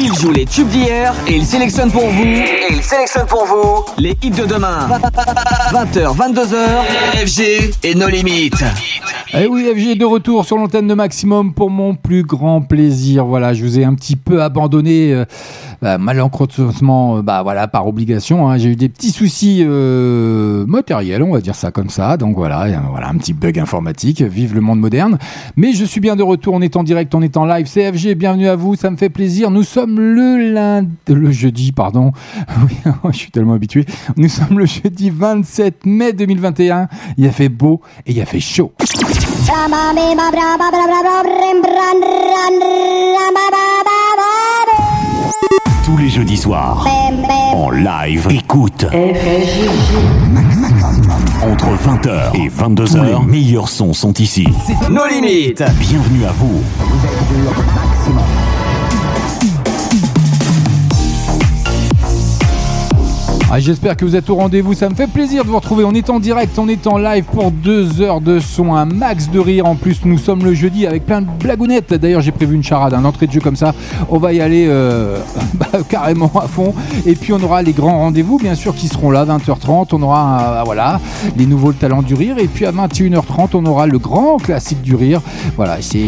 Il joue les tubes d'hier et il sélectionne pour vous. Et il sélectionne pour vous les hits de demain. 20h, 22h, FG et nos limites. Eh oui, FG est de retour sur l'antenne de Maximum pour mon plus grand plaisir. Voilà, je vous ai un petit peu abandonné euh, bah, malencontreusement, euh, bah voilà, par obligation. Hein. J'ai eu des petits soucis euh, matériels, on va dire ça comme ça. Donc voilà, voilà, un petit bug informatique. Vive le monde moderne. Mais je suis bien de retour. On est en direct, on est en live. CFG, bienvenue à vous. Ça me fait plaisir. Nous sommes le lundi, le jeudi, pardon. Oui, je suis tellement habitué. Nous sommes le jeudi 27 mai 2021. Il a fait beau et il a fait chaud. Tous les jeudis soirs, en live, écoute. Entre 20h et 22h, les meilleurs sons sont ici. Nos limites. Bienvenue à vous. Ah, J'espère que vous êtes au rendez-vous. Ça me fait plaisir de vous retrouver. On est en direct, on est en live pour deux heures de son, un max de rire. En plus, nous sommes le jeudi avec plein de blagounettes. D'ailleurs, j'ai prévu une charade, un entrée de jeu comme ça. On va y aller euh, bah, carrément à fond. Et puis, on aura les grands rendez-vous, bien sûr, qui seront là, 20h30. On aura, euh, voilà, les nouveaux talents du rire. Et puis, à 21h30, on aura le grand classique du rire. Voilà, c'est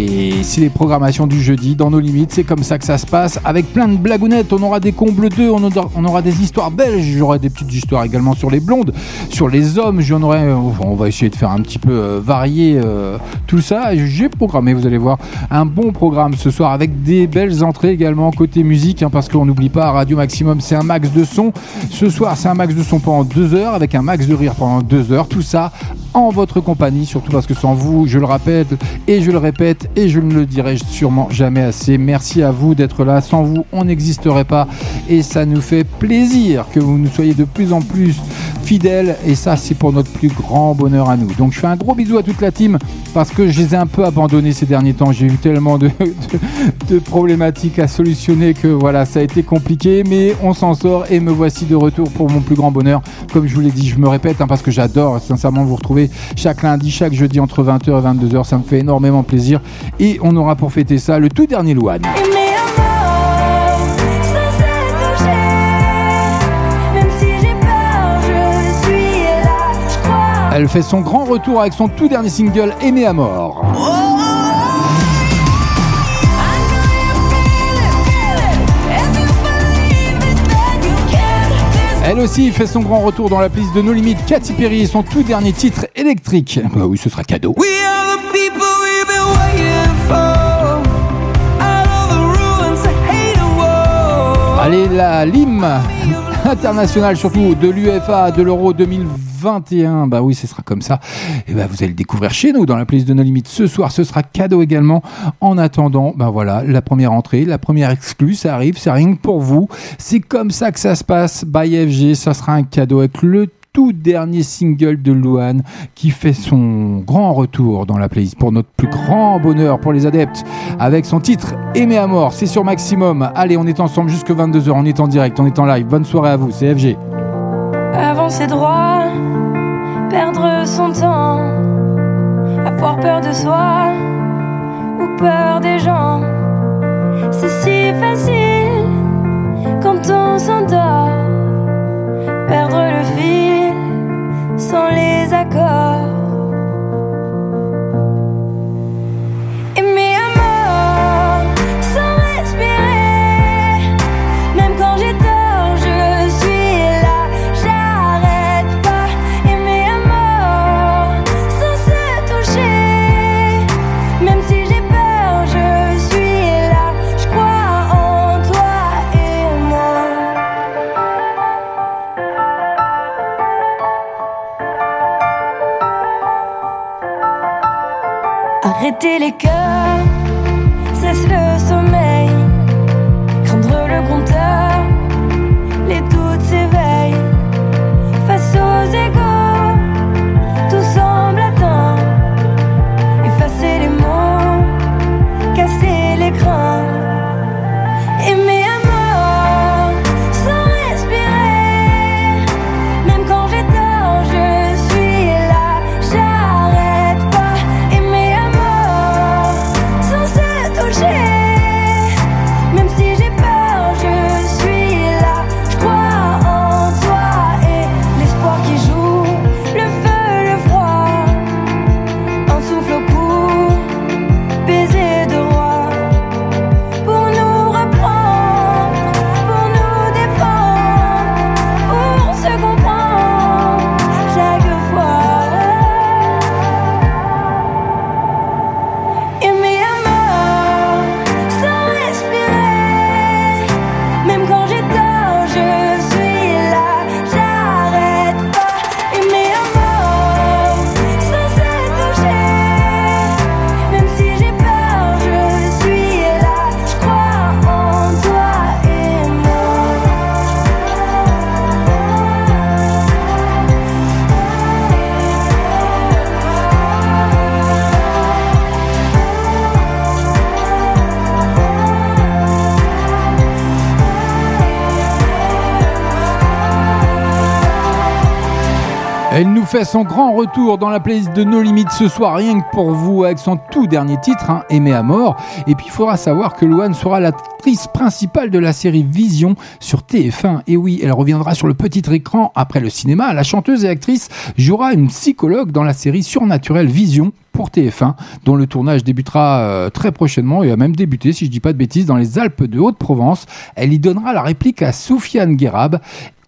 les programmations du jeudi dans nos limites. C'est comme ça que ça se passe. Avec plein de blagounettes. On aura des combles 2, on aura, on aura des histoires belges. J'aurai des petites histoires également sur les blondes, sur les hommes. J'en aurai. euh, On va essayer de faire un petit peu euh, varier euh, tout ça. J'ai programmé, vous allez voir, un bon programme ce soir avec des belles entrées également côté musique, hein, parce qu'on n'oublie pas, Radio Maximum, c'est un max de son. Ce soir, c'est un max de son pendant deux heures, avec un max de rire pendant deux heures. Tout ça en votre compagnie, surtout parce que sans vous, je le rappelle et je le répète et je ne le dirai sûrement jamais assez. Merci à vous d'être là. Sans vous, on n'existerait pas et ça nous fait plaisir que vous nous soyez de plus en plus fidèles et ça, c'est pour notre plus grand bonheur à nous. Donc, je fais un gros bisou à toute la team parce que je les ai un peu abandonnés ces derniers temps. J'ai eu tellement de, problématiques à solutionner que voilà, ça a été compliqué, mais on s'en sort et me voici de retour pour mon plus grand bonheur. Comme je vous l'ai dit, je me répète hein, parce que j'adore sincèrement vous retrouver chaque lundi, chaque jeudi entre 20h et 22h. Ça me fait énormément plaisir. Et on aura pour fêter ça le tout dernier Louane. Elle fait son grand retour avec son tout dernier single Aimé à mort. Elle aussi fait son grand retour dans la playlist de nos limites. Katy Perry et son tout dernier titre électrique. Bah oui, ce sera cadeau. We are the people we've been waiting for. Out of the ruins, hate. Allez, la LIM internationale, surtout de l'UFA, de l'Euro 2021. Bah oui, ce sera comme ça. Et bah vous allez le découvrir chez nous dans la playlist de nos limites. Ce soir, ce sera cadeau également. En attendant, bah voilà, la première entrée, la première exclue, ça arrive, c'est rien que pour vous. C'est comme ça que ça se passe. By FG, ça sera un cadeau avec le tout dernier single de Luan qui fait son grand retour dans la playlist pour notre plus grand bonheur pour les adeptes avec son titre Aimé à mort. C'est sur Maximum. Allez, on est ensemble jusque 22h. On est en direct, on est en live. Bonne soirée à vous, c'est FG. Avancer droit, perdre son temps, avoir peur de soi ou peur des gens. C'est si facile quand on s'endort, fait son grand retour dans la playlist de No Limites ce soir, rien que pour vous, avec son tout dernier titre, hein, Aimé à mort. Et puis il faudra savoir que Louane sera l'actrice principale de la série Vision sur TF1. Et oui, elle reviendra sur le petit écran après le cinéma. La chanteuse et actrice jouera une psychologue dans la série surnaturelle Vision pour TF1, dont le tournage débutera euh, très prochainement et a même débuté, si je dis pas de bêtises, dans les Alpes de Haute-Provence. Elle y donnera la réplique à Soufiane Guérab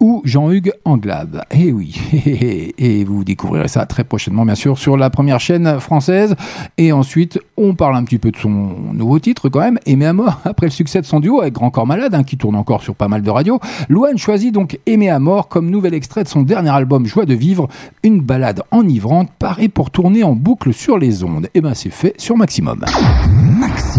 ou Jean-Hugues Anglade. Et oui, et vous découvrirez ça très prochainement, bien sûr, sur la première chaîne française. Et ensuite, on parle un petit peu de son nouveau titre quand même, Aimé à mort, après le succès de son duo avec Grand Corps Malade, hein, qui tourne encore sur pas mal de radios. Louane choisit donc Aimé à mort comme nouvel extrait de son dernier album Joie de vivre, une balade enivrante parée pour tourner en boucle sur les ondes. Et ben c'est fait sur Maximum. Maximum.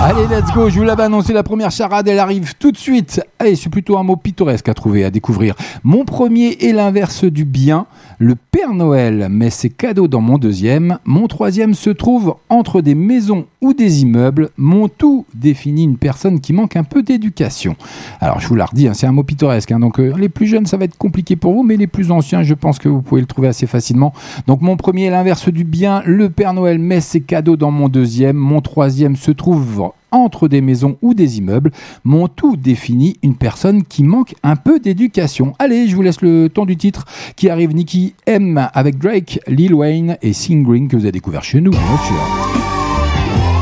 Allez, let's go, je vous l'avais annoncé, la première charade, elle arrive tout de suite. Allez, c'est plutôt un mot pittoresque à trouver, à découvrir. Mon premier est l'inverse du bien. Le Père Noël met ses cadeaux dans mon deuxième. Mon troisième se trouve entre des maisons ou des immeubles. Mon tout définit une personne qui manque un peu d'éducation. Alors, je vous la redis, hein, c'est un mot pittoresque. hein, donc, euh, les plus jeunes, ça va être compliqué pour vous, mais les plus anciens, je pense que vous pouvez le trouver assez facilement. Donc, mon premier est l'inverse du bien. Le Père Noël met ses cadeaux dans mon deuxième. Mon troisième se trouve entre des maisons ou des immeubles. Mon tout définit une personne qui manque un peu d'éducation. Allez, je vous laisse le temps du titre qui arrive Nicky M avec Drake, Lil Wayne et Sing Green que vous avez découvert chez nous, bien sûr.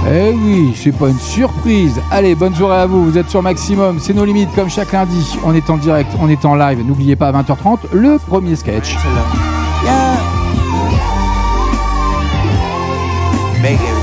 Eh oui, c'est pas une surprise. Allez, bonne soirée à vous. Vous êtes sur Maximum, c'est nos limites comme chaque lundi. On est en direct, on est en live. N'oubliez pas à 20h30 le premier sketch. Yeah. It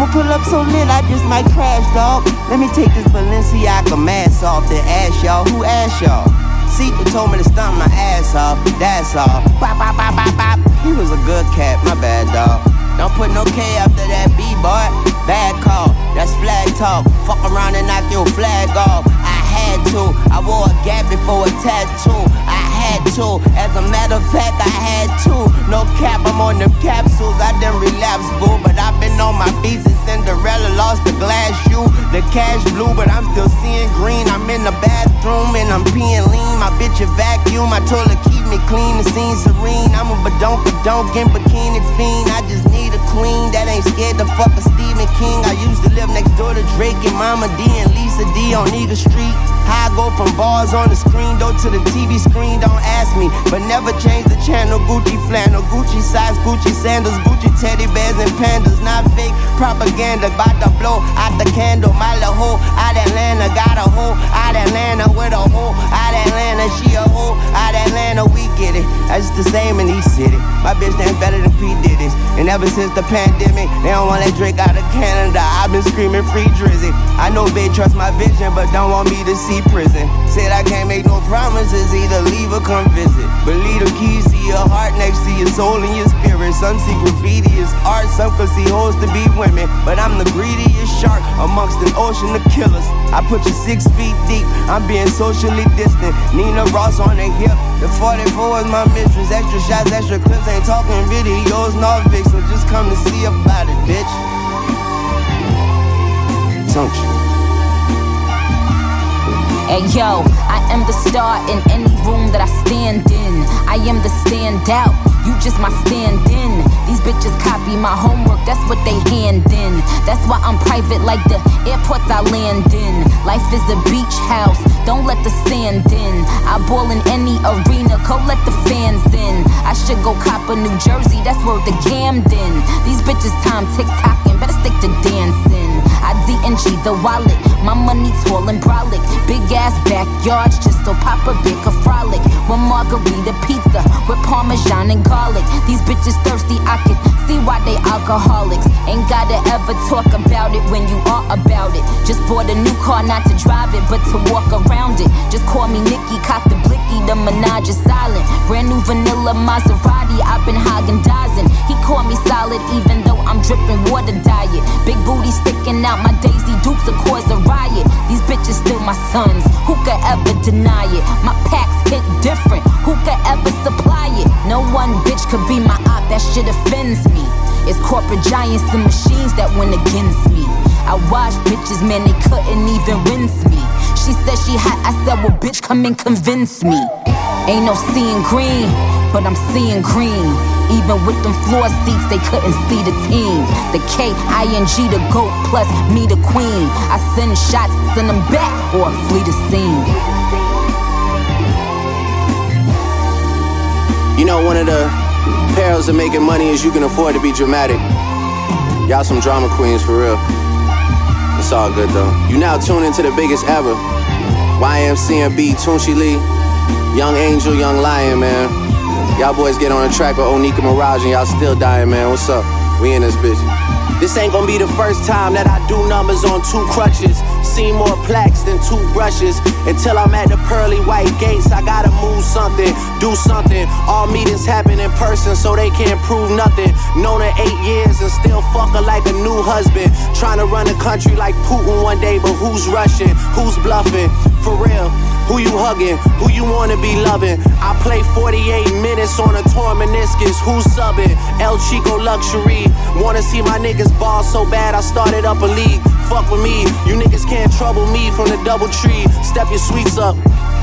I'ma pull up so lit, I just might crash, dog. Let me take this Balenciaga mask off the ass, y'all. Who asked y'all? Sequel told me to stomp my ass off. That's all. Bop, bop, bop, bop, bop. He was a good cat, my bad, dog. Don't put no K after that B, boy. Bad call, that's flag talk. Fuck around and knock your flag off. I had to. I wore a gap before a tattoo. I had to. As a matter of fact, I had to. No cap, I'm on them capsules. I done relapse, boo. But I've been on my beats and Cinderella lost the glass shoe. The cash blue, but I'm still seeing green. I'm in the bathroom and I'm peeing lean. My bitch a vacuum. My toilet keep me clean. The scene serene. I'm a badonk badonk in bikini fiend. I just need a queen that ain't scared to fuck a Stephen King. I used to live next door to Drake and Mama D and Lisa D on Eagle Street. How I go from bars on the screen door to the TV screen, don't ask me. But never change the channel. Gucci flannel, Gucci size, Gucci sandals, Gucci teddy bears and pandas. Not fake propaganda. About to blow out the candle. My little hoe out Atlanta. Got a hoe out Atlanta with a hoe out Atlanta. She a hoe out Atlanta. We get it. That's just the same in these cities. My bitch ain't better than P. Diddy's. And ever since the pandemic, they don't want that drink out of Canada. I've been screaming free Drizzy. I know they trust my vision, but don't want me to see prison. Said I can't make no promises, either leave or come visit. But leave the keys to your heart next to your soul and your spirit. Some see graffiti as art, some could see hoes to be women. But I'm the greediest shark amongst an ocean of killers. I put you six feet deep, I'm being socially distant. Nina Ross on the hip, the 44 is my mistress. Extra shots, extra clips, ain't talking videos, Norvik, so just come to see about it, bitch. Don't you? Hey yo, I am the star in any room that I stand in. I am the standout, you just my stand in. These bitches copy my homework, that's what they hand in. That's why I'm private like the airports I land in. Life is a beach house, don't let the sand in. I ball in any arena, go let the fans in. I should go cop a New Jersey, that's where the Camden. These bitches time tick tocking, better stick to dancing. I DNG the wallet, my money tall and brolic. Big ass backyards, just so Papa Big a frolic. One margarita pizza with parmesan and garlic. These bitches thirsty, I can see why they alcoholics. Ain't gotta ever talk about it when you are about it. Just bought a new car, not to drive it, but to walk around it. Just call me Nikki, cock the blicky, the menage is silent. Brand new vanilla Maserati, I've been Hagen dazing. He called me solid, even though I'm dripping water diet. Big booty sticking out, my Daisy Dukes will cause a riot. These bitches still my sons, who could ever deny it? My packs hit different, who could ever supply it? No one bitch could be my op, that shit offends me. It's corporate giants and machines that went against me. I watched bitches, man, they couldn't even rinse me. She said she hot, I said, well, bitch, come and convince me. Ain't no seeing green, but I'm seeing green. Even with them floor seats, they couldn't see the team. The K I N G, the GOAT, plus me, the queen. I send shots, send them back, or flee the scene. You know, one of the perils of making money is you can afford to be dramatic. Y'all some drama queens for real. It's all good though. You now tune into the biggest ever. YMCMB, Tunchi Lee, Young Angel, Young Lion, man. Y'all boys get on the track with Onika Mirage and y'all still dying, man. What's up? We in this bitch. This ain't gonna be the first time that I do numbers on two crutches. Seen more plaques than two brushes. Until I'm at the pearly white gates, I gotta move something, do something. All meetings happen in person, so they can't prove nothing. Known her eight years and still fuck her like a new husband. Trying to run a country like Putin one day, but who's rushing? Who's bluffing? For real. Who you hugging? Who you wanna be loving? I play 48 minutes on a torn meniscus. Who's subbing? El Chico Luxury. Wanna see my niggas ball so bad, I started up a league. Fuck with me, you niggas can't trouble me from the double tree. Step your sweets up.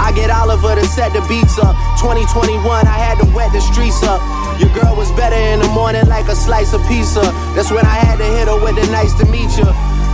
I get Oliver to set the beats up. 2021, I had to wet the streets up. Your girl was better in the morning like a slice of pizza. That's when I had to hit her with the nice to meet you.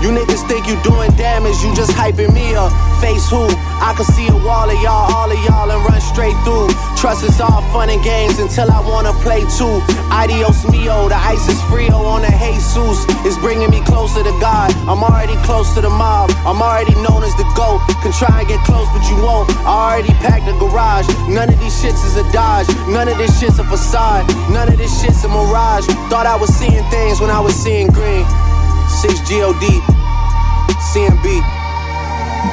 You niggas think you doing damage, you just hyping me up. Face who? I can see a wall of y'all, all of y'all, and run straight through. Trust is all fun and games until I wanna play too. Adios mio, the ice is frio on the Jesus. It's bringing me closer to God. I'm already close to the mob. I'm already known as the GOAT. Can try and get close, but you won't. I already packed the garage. None of these shits is a dodge. None of this shit's a facade. None of this shit's a mirage. Thought I was seeing things when I was seeing green. 6 GOD, CMB.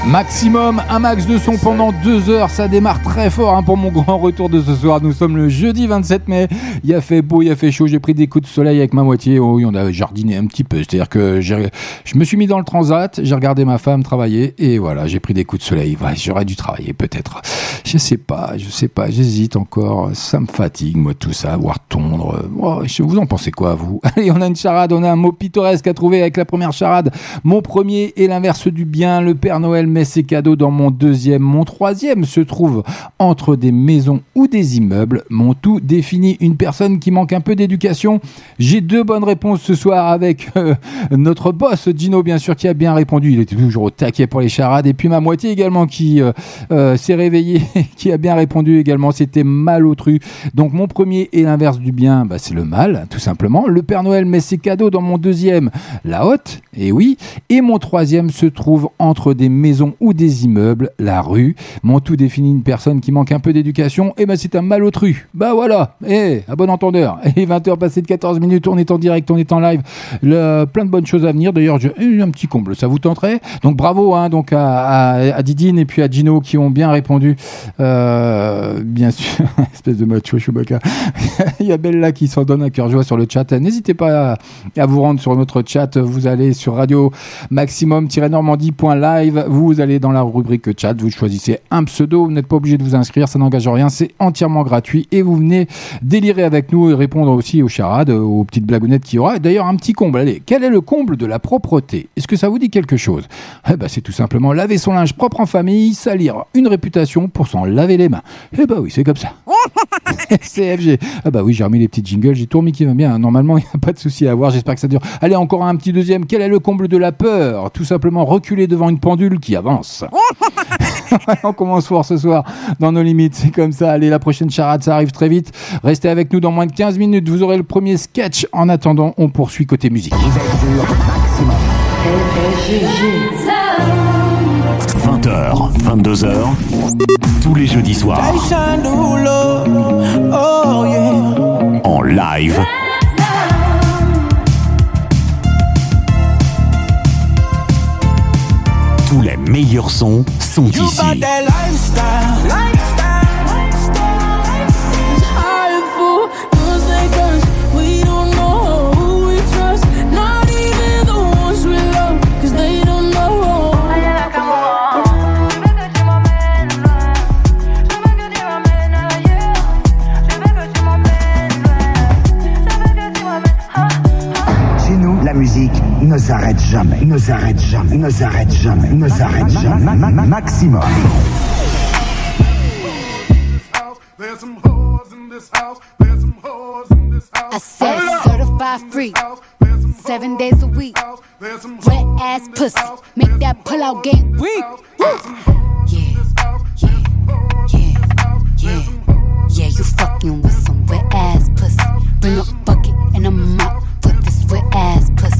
Maximum, un max de son pendant deux heures, ça démarre très fort hein, pour mon grand retour de ce soir. Nous sommes le jeudi 27 mai, il a fait beau, il a fait chaud, j'ai pris des coups de soleil avec ma moitié. Oh oui, on a jardiné un petit peu, c'est-à-dire que je me suis mis dans le transat, j'ai regardé ma femme travailler et voilà, j'ai pris des coups de soleil. J'aurais dû travailler peut-être. Je sais pas, je sais pas, j'hésite encore. Ça me fatigue, moi, tout ça, voir tondre. Oh, vous en pensez quoi, vous? Allez, on a une charade, on a un mot pittoresque à trouver avec la première charade. Mon premier est l'inverse du bien. Le Père Noël met ses cadeaux dans mon deuxième. Mon troisième se trouve entre des maisons ou des immeubles. Mon tout définit une personne qui manque un peu d'éducation. J'ai deux bonnes réponses ce soir avec euh, notre boss Gino, bien sûr, qui a bien répondu. Il était toujours au taquet pour les charades. Et puis ma moitié également qui euh, euh, s'est réveillée, qui a bien répondu également. C'était malotru. Donc mon premier est l'inverse du bien, bah, c'est le mal, tout simplement. Le Père Noël met ses cadeaux dans mon deuxième, la haute, et oui. Et mon troisième se trouve entre des maisons ou des immeubles, la rue. Mon tout définit une personne qui manque un peu d'éducation, et ben c'est un malotru. Bah voilà, et à bon entendeur. Et 20h passées de 14 minutes, on est en direct, on est en live. Le- plein de bonnes choses à venir. D'ailleurs, un petit comble, ça vous tenterait? Donc bravo hein, donc à, Didine et puis à Gino qui ont bien répondu. Euh, bien sûr, espèce de macho Chewbacca. Il y a Bella qui s'en donne un cœur joie sur le chat. N'hésitez pas à, vous rendre sur notre chat. Vous allez sur radio maximum-normandie.live. allez dans la rubrique chat. Vous choisissez un pseudo. Vous n'êtes pas obligé de vous inscrire. Ça n'engage rien. C'est entièrement gratuit. Et vous venez délirer avec nous et répondre aussi aux charades, aux petites blagounettes qu'il y aura. D'ailleurs, un petit comble. Allez, quel est le comble de la propreté? Est-ce que ça vous dit quelque chose? Eh ben, C'est tout simplement laver son linge propre en famille, salir une réputation pour s'en laver les mains. Eh ben oui, c'est comme ça. CFG. Ah bah oui, j'ai remis les petits jingles, j'ai tout remis qui va bien. Normalement, il n'y a pas de souci à avoir, j'espère que ça dure. Allez, encore un petit deuxième. Quel est le comble de la peur? Tout simplement reculer devant une pendule qui avance. On commence fort ce soir dans nos limites, c'est comme ça. Allez, la prochaine charade, ça arrive très vite. Restez avec nous dans moins de 15 minutes, vous aurez le premier sketch. En attendant, on poursuit côté musique. 20h, 22h, tous les jeudis soirs, Oh en live. Tous les meilleurs sons sont You ici. S'arrête jamais, ne s'arrête jamais, ne s'arrête jamais, ne s'arrête jamais. Ma- ma- ma- Maximum. I said certified free. Seven days a week. Wet ass pussy. Make that pull out game weak. Yeah, yeah, yeah, yeah. Yeah, you fucking with some wet ass pussy. Bring a bucket and a mop for this wet ass pussy.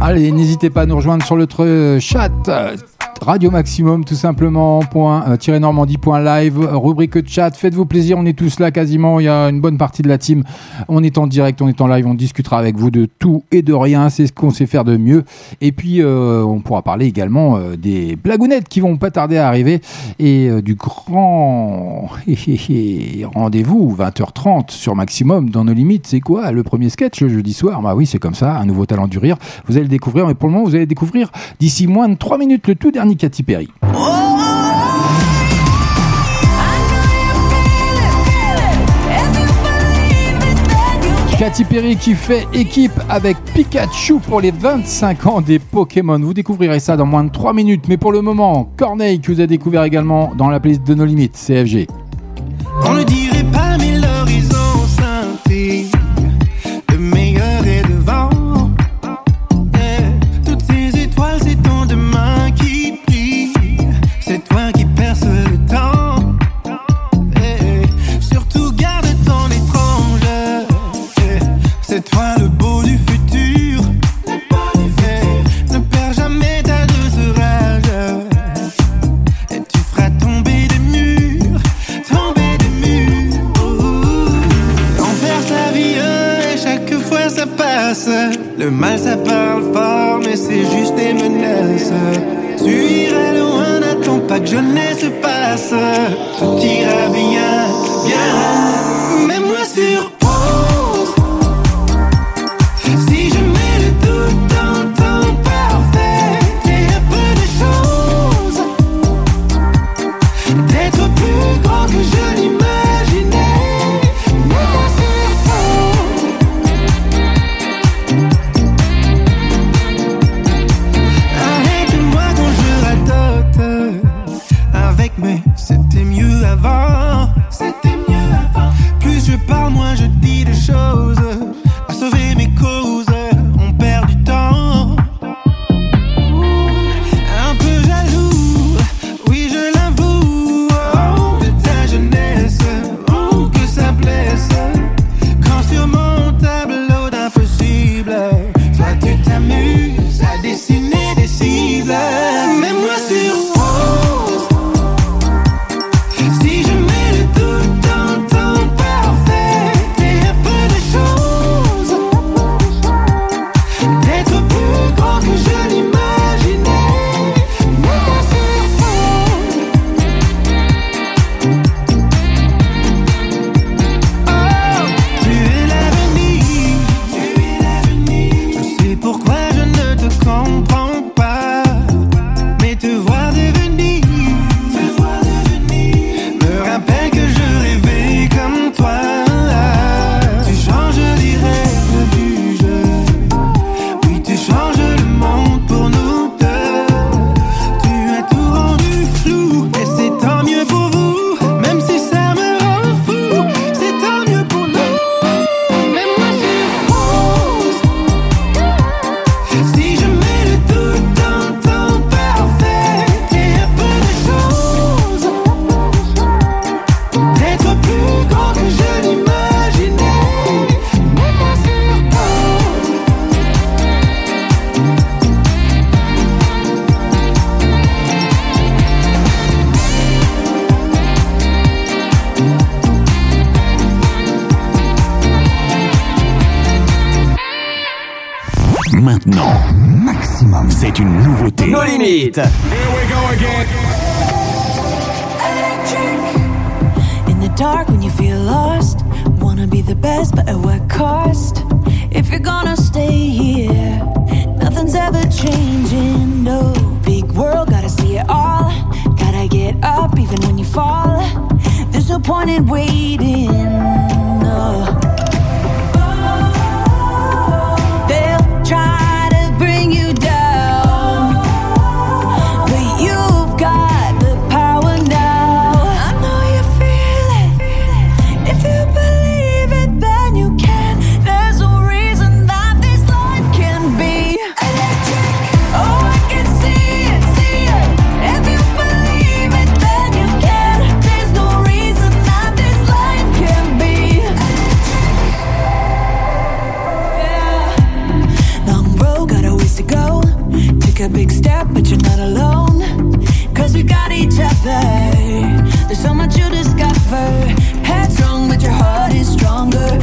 Allez, n'hésitez pas à nous rejoindre sur notre euh, chat. Euh, Radio Maximum, tout simplement, point, euh, normandie.live, rubrique chat. Faites-vous plaisir, on est tous là quasiment. Il y a une bonne partie de la team. On est en direct, on est en live, on discutera avec vous de tout et de rien. C'est ce qu'on sait faire de mieux. Et puis, euh, on pourra parler également euh, des blagounettes qui vont pas tarder à arriver et euh, du grand rendez-vous 20h30 sur Maximum dans nos limites. C'est quoi le premier sketch le jeudi soir? Bah oui, c'est comme ça, un nouveau talent du rire. Vous allez le découvrir, mais pour le moment, vous allez découvrir d'ici moins de 3 minutes le tout dernier Katy Perry. Katy Perry qui fait équipe avec Pikachu pour les 25 ans des Pokémon. Vous découvrirez ça dans moins de 3 minutes. Mais pour le moment, Corneille qui vous a découvert également dans la playlist de nos limites, CFG. N'attends pas que jeunesse passe. Tout ira bien. Maximum. C'est une nouveauté. Nos limites. In the dark when you feel lost, wanna be the best, but at what cost? If you're gonna stay here, nothing's ever changing. No big world, gotta see it all. Gotta get up even when you fall. There's no point in waiting. No. Oh, they'll try There's so much you discover. Headstrong, but your heart is stronger.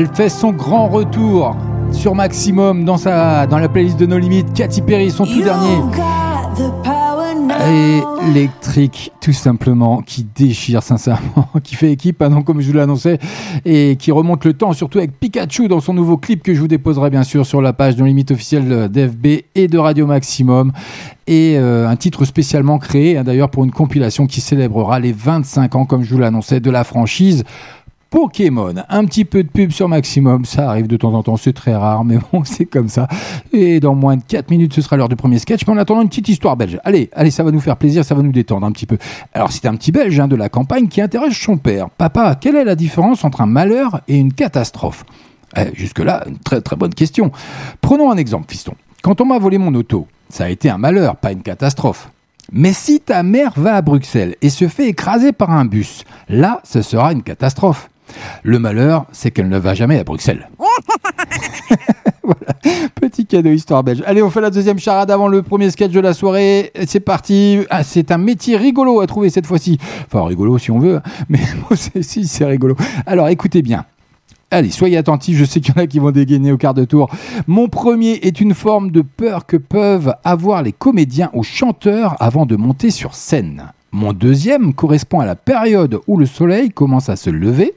Elle fait son grand retour sur Maximum dans, sa, dans la playlist de nos limites. Katy Perry, son tout dernier. Électrique, tout simplement, qui déchire sincèrement, qui fait équipe, hein, donc, comme je vous l'annonçais, et qui remonte le temps, surtout avec Pikachu dans son nouveau clip que je vous déposerai bien sûr sur la page de limite officielle d'FB et de Radio Maximum. Et euh, un titre spécialement créé, hein, d'ailleurs, pour une compilation qui célébrera les 25 ans, comme je vous l'annonçais, de la franchise. Pokémon, un petit peu de pub sur Maximum, ça arrive de temps en temps, c'est très rare, mais bon, c'est comme ça. Et dans moins de 4 minutes, ce sera l'heure du premier sketch, mais en attendant, une petite histoire belge. Allez, allez, ça va nous faire plaisir, ça va nous détendre un petit peu. Alors, c'est un petit belge hein, de la campagne qui interroge son père. Papa, quelle est la différence entre un malheur et une catastrophe? Eh, Jusque-là, une très très bonne question. Prenons un exemple, fiston. Quand on m'a volé mon auto, ça a été un malheur, pas une catastrophe. Mais si ta mère va à Bruxelles et se fait écraser par un bus, là, ce sera une catastrophe. Le malheur, c'est qu'elle ne va jamais à Bruxelles. voilà, petit cadeau histoire belge. Allez, on fait la deuxième charade avant le premier sketch de la soirée. C'est parti. Ah, c'est un métier rigolo à trouver cette fois-ci. Enfin, rigolo si on veut, hein. mais bon, si, c'est rigolo. Alors, écoutez bien. Allez, soyez attentifs, je sais qu'il y en a qui vont dégainer au quart de tour. Mon premier est une forme de peur que peuvent avoir les comédiens ou chanteurs avant de monter sur scène. Mon deuxième correspond à la période où le soleil commence à se lever.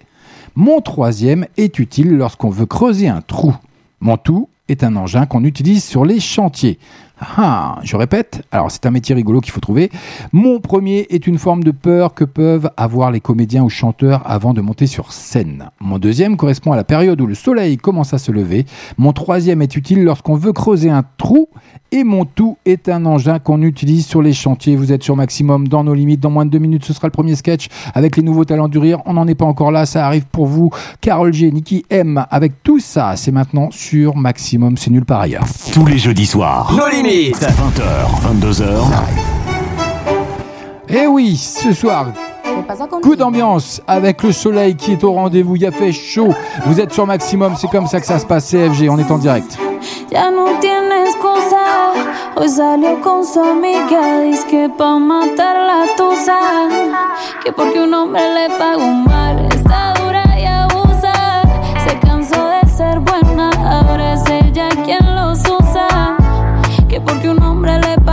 Mon troisième est utile lorsqu'on veut creuser un trou. Mon tout est un engin qu'on utilise sur les chantiers. Ah, je répète, alors c'est un métier rigolo qu'il faut trouver. Mon premier est une forme de peur que peuvent avoir les comédiens ou chanteurs avant de monter sur scène. Mon deuxième correspond à la période où le soleil commence à se lever. Mon troisième est utile lorsqu'on veut creuser un trou. Et mon tout est un engin qu'on utilise sur les chantiers. Vous êtes sur Maximum dans nos limites. Dans moins de deux minutes, ce sera le premier sketch avec les nouveaux talents du rire. On n'en est pas encore là, ça arrive pour vous. Carole G, Nicky M, avec tout ça, c'est maintenant sur Maximum, c'est nul par ailleurs. Tous les jeudis soirs. Nos limites. 20h, 22h. Eh oui, ce soir, coup d'ambiance avec le soleil qui est au rendez-vous. Il y a fait chaud. Vous êtes sur Maximum, c'est comme ça que ça se passe. CFG, on est en direct. Ya no tiene excusa. Hoy salió con su amiga. Dice que pa' matar la tusa. Que porque un hombre le pagó mal. Está dura y abusa. Se cansó de ser buena. Ahora es ella quien los usa. Que porque un hombre le pagó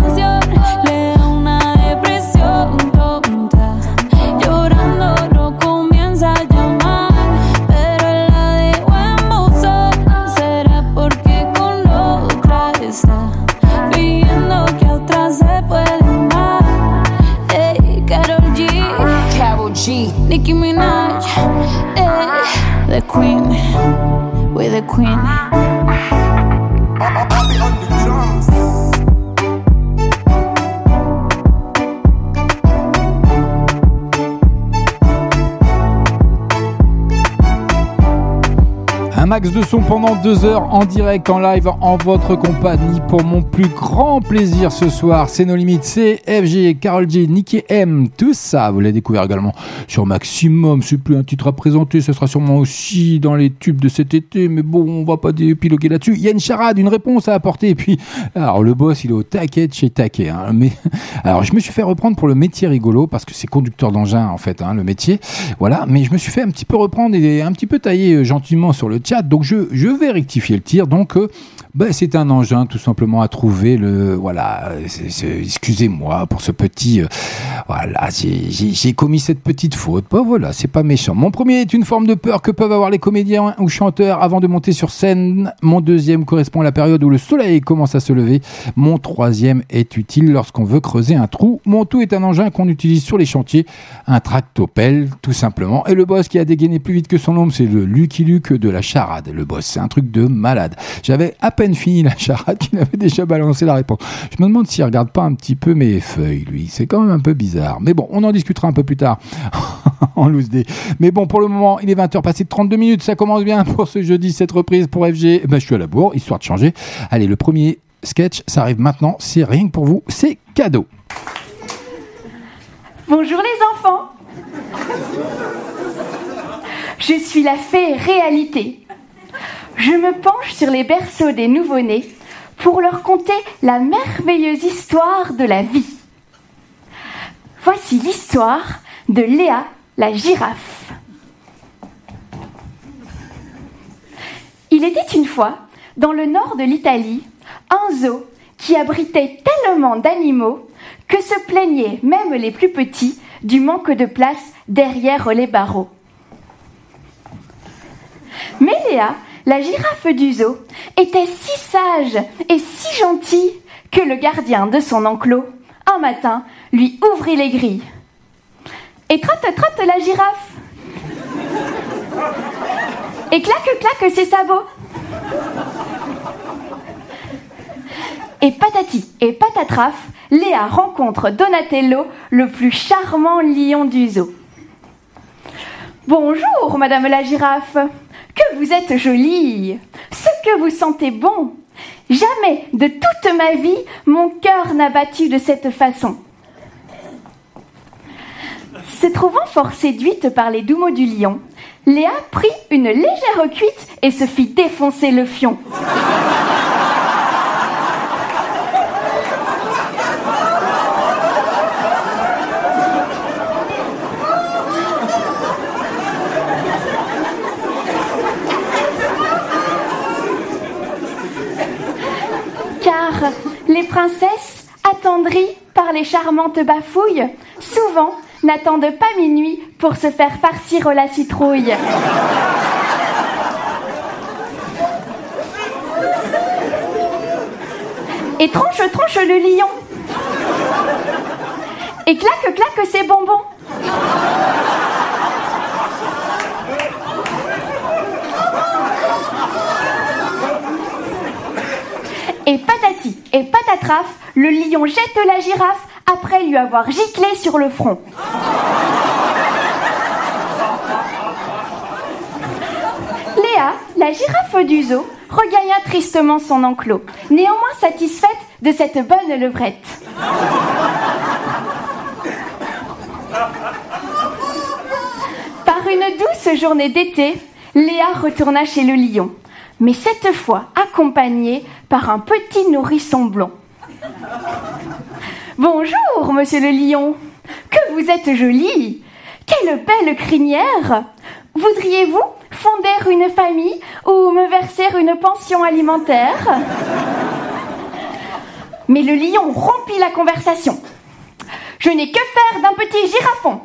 the Queen. De son pendant deux heures en direct, en live, en votre compagnie pour mon plus grand plaisir ce soir. C'est nos limites, c'est FG, Carol G, Nicky M, tout ça. Vous l'avez découvert également sur Maximum. C'est plus un titre à présenter, ce sera sûrement aussi dans les tubes de cet été, mais bon, on va pas épiloguer là-dessus. Il y a une charade, une réponse à apporter. Et puis, alors le boss, il est au taquet chez taquet. hein. Mais alors, je me suis fait reprendre pour le métier rigolo parce que c'est conducteur d'engin en fait, hein, le métier. Voilà, mais je me suis fait un petit peu reprendre et un petit peu tailler euh, gentiment sur le chat. Donc je, vais rectifier le tir. Donc euh, ben, c'est un engin tout simplement à trouver. Le voilà, excusez-moi pour ce petit. euh, voilà, j'ai- commis cette petite faute. Bon voilà, c'est pas méchant. Mon premier est une forme de peur que peuvent avoir les comédiens ou chanteurs avant de monter sur scène. Mon deuxième correspond à la période où le soleil commence à se lever. Mon troisième est utile lorsqu'on veut creuser un trou. Mon tout est un engin qu'on utilise sur les chantiers, un tractopelle tout simplement. Et le boss qui a dégainé plus vite que son ombre, c'est le Lucky Luke de la charade. Le boss, c'est un truc de malade. J'avais à fini la charade qu'il avait déjà balancé la réponse. Je me demande s'il regarde pas un petit peu mes feuilles, lui. C'est quand même un peu bizarre. Mais bon, on en discutera un peu plus tard en loose day. Mais bon, pour le moment, il est 20h passé de 32 minutes. Ça commence bien pour ce jeudi, cette reprise pour FG. Ben, je suis à la bourre, histoire de changer. Allez, le premier sketch, ça arrive maintenant, c'est rien que pour vous, c'est cadeau. Bonjour les enfants Je suis la fée réalité. Je me penche sur les berceaux des nouveau-nés pour leur conter la merveilleuse histoire de la vie. Voici l'histoire de Léa la girafe. Il était une fois, dans le nord de l'Italie, un zoo qui abritait tellement d'animaux que se plaignaient même les plus petits du manque de place derrière les barreaux. Mais Léa, la girafe du zoo, était si sage et si gentille que le gardien de son enclos, un matin, lui ouvrit les grilles. Et trotte, trotte la girafe. Et claque, claque ses sabots. Et patati et patatraf, Léa rencontre Donatello, le plus charmant lion du zoo. Bonjour, Madame la girafe. Que vous êtes jolie. Ce que vous sentez bon. Jamais de toute ma vie, mon cœur n'a battu de cette façon. Se trouvant fort séduite par les doux mots du lion, Léa prit une légère cuite et se fit défoncer le fion. Car les princesses, attendries par charmantes bafouilles, souvent n'attendent pas minuit pour se faire farcir la citrouille. Et tronche, tronche le lion. Et claque, claque ses bonbons. Et patati et patatraf, le lion jette la girafe après lui avoir giclé sur le front. Léa, la girafe du zoo, regagna tristement son enclos, néanmoins satisfaite de cette bonne levrette. Par une douce journée d'été, Léa retourna chez le lion, mais cette fois accompagnée par un petit nourrisson blond. Bonjour, monsieur le lion. Que vous êtes joli. Quelle belle crinière. Voudriez-vous fonder une famille ou me verser une pension alimentaire? Mais le lion rompit la conversation. Je n'ai que faire d'un petit girafon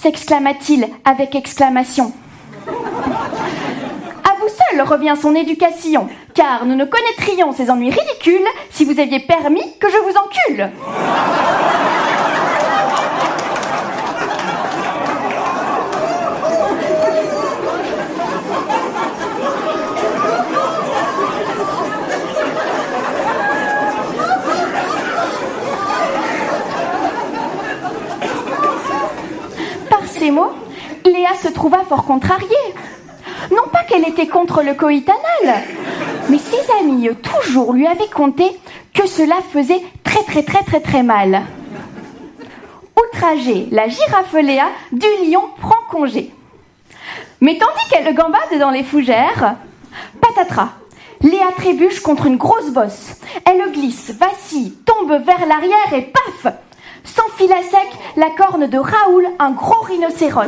s'exclama-t-il avec exclamation. Seul revient son éducation, car nous ne connaîtrions ces ennuis ridicules si vous aviez permis que je vous encule. Par ces mots, Léa se trouva fort contrariée. Non pas qu'elle était contre le coït anal, mais ses amis toujours lui avaient conté que cela faisait très très très très très mal. Outragée, la girafe Léa du lion prend congé. Mais tandis qu'elle gambade dans les fougères, patatras, Léa trébuche contre une grosse bosse. Elle glisse, vacille, tombe vers l'arrière et paf S'enfile à sec la corne de Raoul, un gros rhinocéros.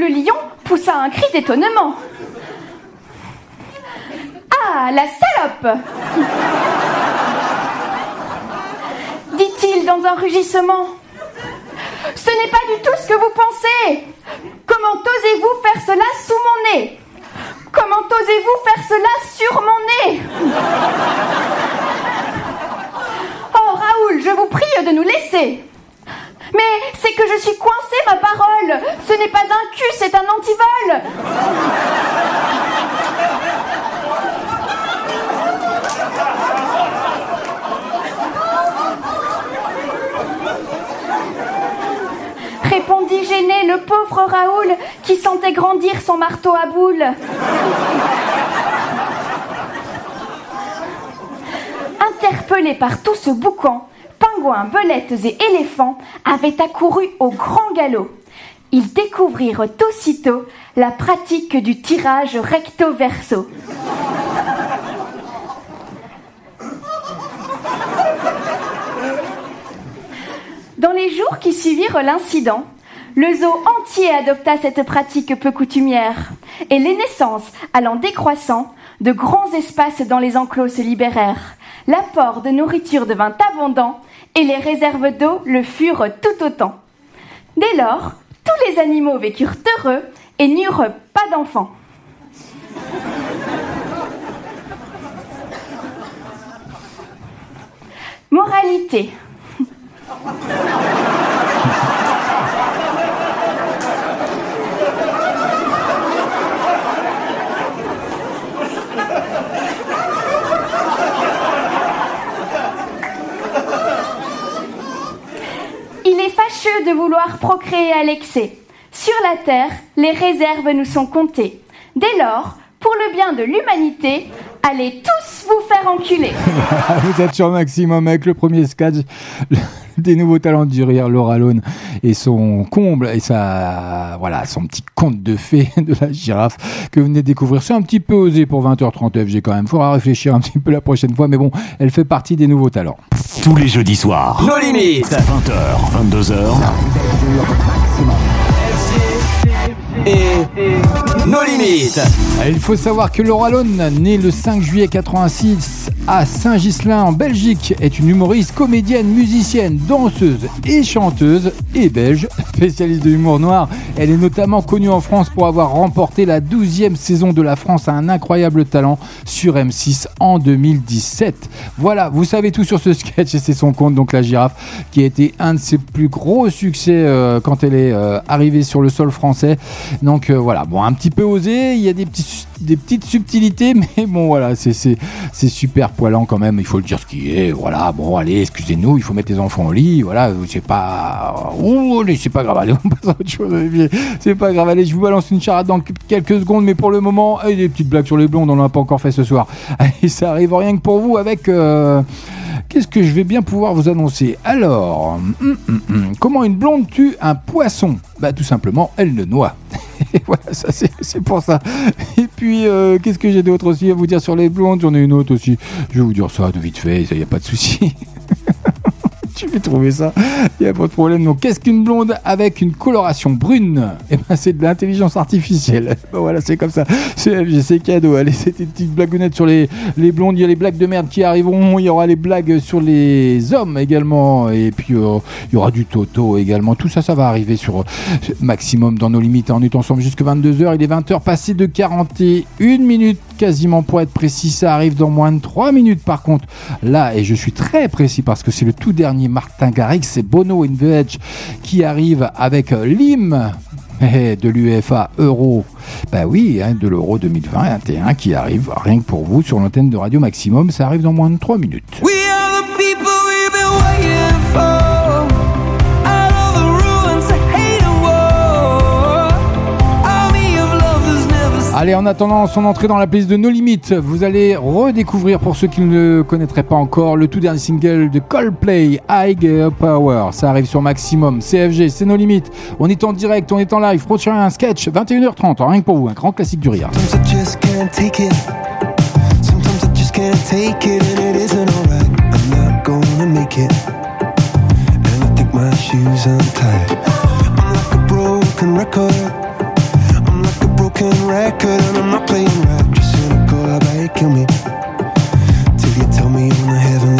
Le lion poussa un cri d'étonnement. Ah, la salope dit-il dans un rugissement. Ce n'est pas du tout ce que vous pensez. Comment osez-vous faire cela sous mon nez? Comment osez-vous faire cela sur mon nez? Oh Raoul, je vous prie de nous laisser. Mais c'est que je suis coincée, ma parole. Ce n'est pas un cul, c'est un antivol. indigéné le pauvre Raoul qui sentait grandir son marteau à boules. Interpellés par tout ce boucan, pingouins, belettes et éléphants avaient accouru au grand galop. Ils découvrirent aussitôt la pratique du tirage recto-verso. Dans les jours qui suivirent l'incident, le zoo entier adopta cette pratique peu coutumière, et les naissances allant décroissant, de grands espaces dans les enclos se libérèrent. L'apport de nourriture devint abondant, et les réserves d'eau le furent tout autant. Dès lors, tous les animaux vécurent heureux et n'eurent pas d'enfants. Moralité. Il est de vouloir procréer à l'excès. Sur la terre, les réserves nous sont comptées. Dès lors, pour le bien de l'humanité, allez tous vous faire enculer. Vous êtes sur Maximum avec le premier sketch des nouveaux talents du rire, Laura Lone et son comble et sa, voilà, son petit conte de fées de la girafe que vous venez de découvrir. C'est un petit peu osé pour 20h30 FG quand même. Faudra réfléchir un petit peu la prochaine fois, mais bon, elle fait partie des nouveaux talents. Tous les jeudis soirs. Nos limites. 20h, 22h. Et nos limites. Il faut savoir que Laura Lone, née le 5 juillet 86 à Saint-Ghislain en Belgique, est une humoriste, comédienne, musicienne, danseuse et chanteuse et belge, spécialiste de l'humour noir. Elle est notamment connue en France pour avoir remporté la 12e saison de La France à un incroyable talent sur M6 en 2017. Voilà, vous savez tout sur ce sketch et c'est son compte, donc la girafe, qui a été un de ses plus gros succès euh, quand elle est euh, arrivée sur le sol français. Donc euh, voilà, bon, un petit peu osé, il y a des, petites subtilités, mais bon, voilà, c'est, super poilant quand même, il faut le dire ce qui est. Voilà, bon, allez, excusez-nous, il faut mettre les enfants au lit, voilà, c'est pas. Oh, allez, c'est pas grave, allez, on passe à autre chose. C'est pas grave, allez, je vous balance une charade dans quelques secondes, mais pour le moment, allez, des petites blagues sur les blondes, on n'en a pas encore fait ce soir. Allez, ça arrive rien que pour vous avec. euh, Qu'est-ce que je vais bien pouvoir vous annoncer? Alors, hum, hum, hum, comment une blonde tue un poisson? Bah tout simplement, elle le noie. Et voilà, ça c'est pour ça. Et puis, euh, qu'est-ce que j'ai d'autre aussi à vous dire sur les blondes? J'en ai une autre aussi. Je vais vous dire ça de vite fait, il n'y a pas de souci. Tu vais trouver ça, il n'y a pas de problème. Donc, qu'est-ce qu'une blonde avec une coloration brune Eh ben, c'est de l'intelligence artificielle. Ben voilà, c'est comme ça. C'est FG, c'est cadeau. Allez, c'était une petite blagounette sur les, les blondes. Il y a les blagues de merde qui arriveront. Il y aura les blagues sur les hommes également. Et puis, euh, il y aura du Toto également. Tout ça, ça va arriver sur maximum dans nos limites. On est ensemble jusqu'à 22h. Il est 20h passé de 41 minutes quasiment pour être précis. Ça arrive dans moins de 3 minutes par contre. Là, et je suis très précis parce que c'est le tout dernier Martin Garrix, c'est Bono in the qui arrive avec l'hymne eh, de l'UEFA Euro. Bah oui, hein, de l'Euro 2021 qui arrive rien que pour vous sur l'antenne de Radio Maximum. Ça arrive dans moins de 3 minutes. Allez, en attendant son entrée dans la playlist de No Limites, vous allez redécouvrir, pour ceux qui ne le connaîtraient pas encore, le tout dernier single de Coldplay, High Power. Ça arrive sur Maximum, CFG, c'est No Limites. On est en direct, on est en live, prochain un sketch, 21h30, rien que pour vous, un grand classique du rire. Broken record, and I'm not playing right. Just how about you kill me? Till you tell me on the heavenly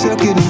circuit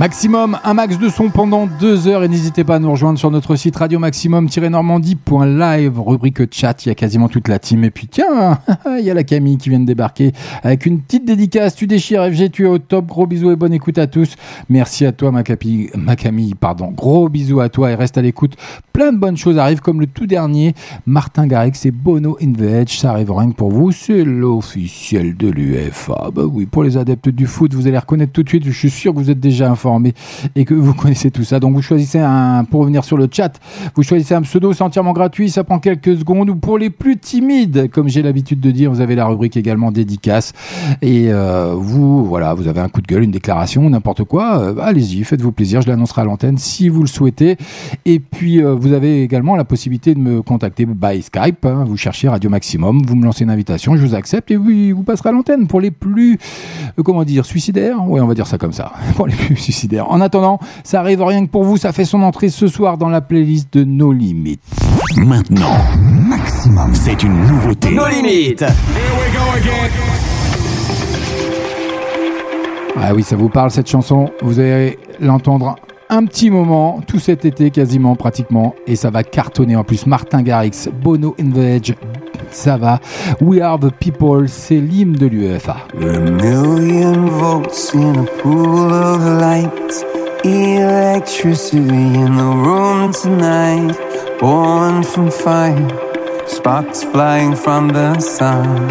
Maximum, un max de son pendant deux heures et n'hésitez pas à nous rejoindre sur notre site radio maximum-normandie.live, rubrique chat, il y a quasiment toute la team. Et puis tiens, il y a la Camille qui vient de débarquer avec une petite dédicace. Tu déchires FG, tu es au top. Gros bisous et bonne écoute à tous. Merci à toi ma, ma Camille, pardon. Gros bisous à toi et reste à l'écoute. Plein de bonnes choses arrivent comme le tout dernier. Martin Garrix et Bono in ça arrive rien que pour vous. C'est l'officiel de l'UEFA. Bah oui, pour les adeptes du foot, vous allez reconnaître tout de suite. Je suis sûr que vous êtes déjà informés et que vous connaissez tout ça. Donc vous choisissez un, pour revenir sur le chat, vous choisissez un pseudo, c'est entièrement gratuit, ça prend quelques secondes. Ou pour les plus timides, comme j'ai l'habitude de dire, vous avez la rubrique également dédicace. Et euh, vous, voilà, vous avez un coup de gueule, une déclaration, n'importe quoi. euh, Allez-y, faites-vous plaisir, je l'annoncerai à l'antenne si vous le souhaitez. Et puis euh, vous avez également la possibilité de me contacter by Skype. hein. vous cherchez Radio Maximum, vous me lancez une invitation, je vous accepte et oui, vous passerez à l'antenne pour les plus, comment dire, suicidaires. Oui, on va dire ça comme ça. Pour les plus suicidaires. En attendant, ça arrive rien que pour vous, ça fait son entrée ce soir dans la playlist de nos limites. Maintenant, maximum, c'est une nouveauté. Nos limites. Ah oui, ça vous parle cette chanson. Vous allez l'entendre un petit moment, tout cet été quasiment, pratiquement, et ça va cartonner en plus. Martin Garrix, Bono in the Edge, ça va. We are the people, c'est l'hymne de l'UEFA. A million volts in a pool of light. Electricity in the room tonight. Born from fire. Sparks flying from the sun.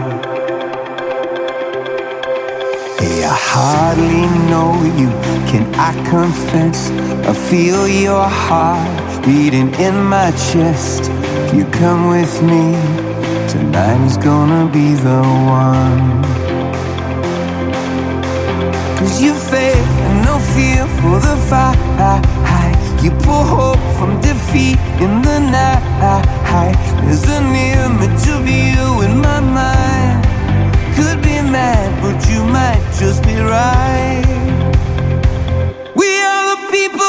Hey, I hardly know you. Can I confess? I feel your heart beating in my chest. You come with me, tonight is gonna be the one. Cause you faith and no fear for the fight. You pull hope from defeat in the night. There's an image of you in my mind. Could be mad, but you might just be right. We are the people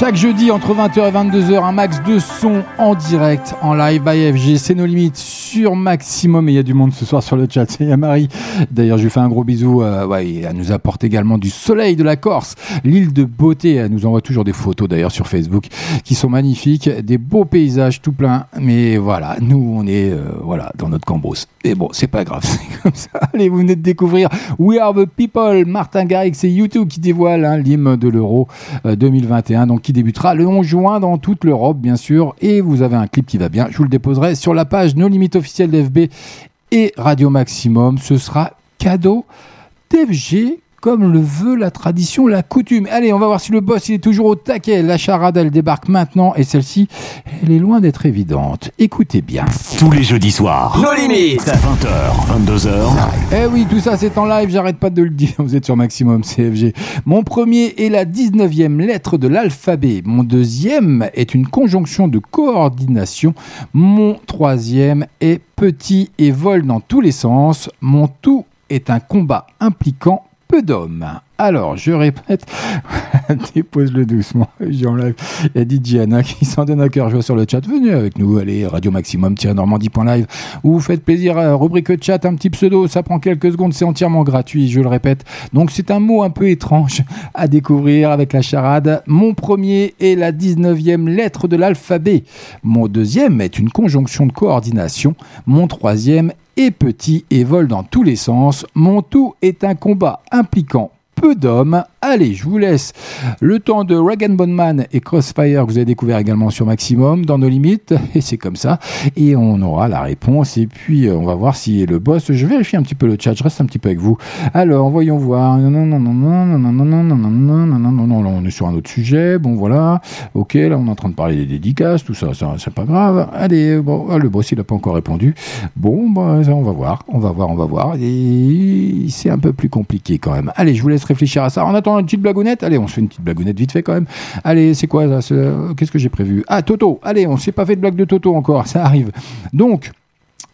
Chaque jeudi entre 20h et 22h, un max de son en direct, en live by FG. C'est nos limites sur maximum. Et il y a du monde ce soir sur le chat. Il y a Marie. D'ailleurs, je lui fais un gros bisou. Euh, ouais, elle nous apporte également du soleil de la Corse, l'île de beauté. Elle nous envoie toujours des photos d'ailleurs sur Facebook qui sont magnifiques. Des beaux paysages tout plein. Mais voilà, nous, on est euh, voilà dans notre cambrousse. Et bon, c'est pas grave, c'est comme ça. Allez, vous venez de découvrir We Are the People. Martin Garrix, c'est YouTube qui dévoile hein, l'hymne de l'Euro euh, 2021, donc débutera le 11 juin dans toute l'Europe, bien sûr. Et vous avez un clip qui va bien. Je vous le déposerai sur la page No Limite officielle d'FB et Radio Maximum. Ce sera cadeau d'FG comme le veut la tradition, la coutume. Allez, on va voir si le boss il est toujours au taquet. La charade, elle débarque maintenant et celle-ci, elle est loin d'être évidente. Écoutez bien. Tous les jeudis soirs. Nos limites. 20h, 22h. Eh oui, tout ça c'est en live, j'arrête pas de le dire. Vous êtes sur Maximum CFG. Mon premier est la 19e lettre de l'alphabet. Mon deuxième est une conjonction de coordination. Mon troisième est petit et vole dans tous les sens. Mon tout est un combat impliquant peu d'hommes. Alors, je répète, dépose-le doucement, j'enlève. Il y a DJ Anna qui s'en donne à cœur joie sur le chat. Venez avec nous, allez, Radio Maximum-normandie.live, où vous faites plaisir, rubrique chat, un petit pseudo, ça prend quelques secondes, c'est entièrement gratuit, je le répète. Donc, c'est un mot un peu étrange à découvrir avec la charade. Mon premier est la 19e lettre de l'alphabet. Mon deuxième est une conjonction de coordination. Mon troisième est petit et vole dans tous les sens. Mon tout est un combat impliquant peu d'hommes. Allez, je vous laisse le temps de Regan Bonman et Crossfire que vous avez découvert également sur Maximum dans nos limites. Et c'est comme ça. Et on aura la réponse. Et puis, euh, on va voir si le boss. Je vérifie un petit peu le chat. Je reste un petit peu avec vous. Alors, voyons voir. Non, non, non, non, non, non, non, non, non, non, non, non, non, là, on est sur un autre sujet. Bon, voilà. Ok, là, on est en train de parler des dédicaces. Tout ça, ça c'est pas grave. Allez, bon, ah, le boss, il n'a pas encore répondu. Bon, bah, ça, on va voir. On va voir, on va voir. Et c'est un peu plus compliqué quand même. Allez, je vous laisse réfléchir à ça. En attendant une petite blagounette, allez, on se fait une petite blagounette vite fait quand même. Allez, c'est quoi euh, Qu'est-ce que j'ai prévu? Ah, Toto. Allez, on s'est pas fait de blague de Toto encore, ça arrive. Donc,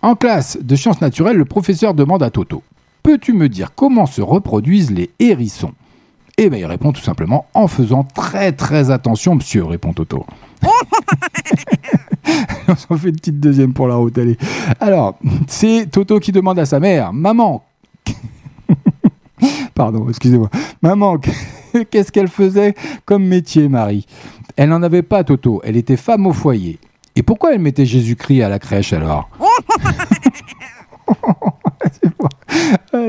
en classe de sciences naturelles, le professeur demande à Toto Peux-tu me dire comment se reproduisent les hérissons? Eh bien, il répond tout simplement en faisant très très attention, monsieur, répond Toto. on s'en fait une petite deuxième pour la route, allez. Alors, c'est Toto qui demande à sa mère Maman, Pardon, excusez-moi. Maman, qu'est-ce qu'elle faisait comme métier, Marie? Elle n'en avait pas, Toto. Elle était femme au foyer. Et pourquoi elle mettait Jésus-Christ à la crèche alors?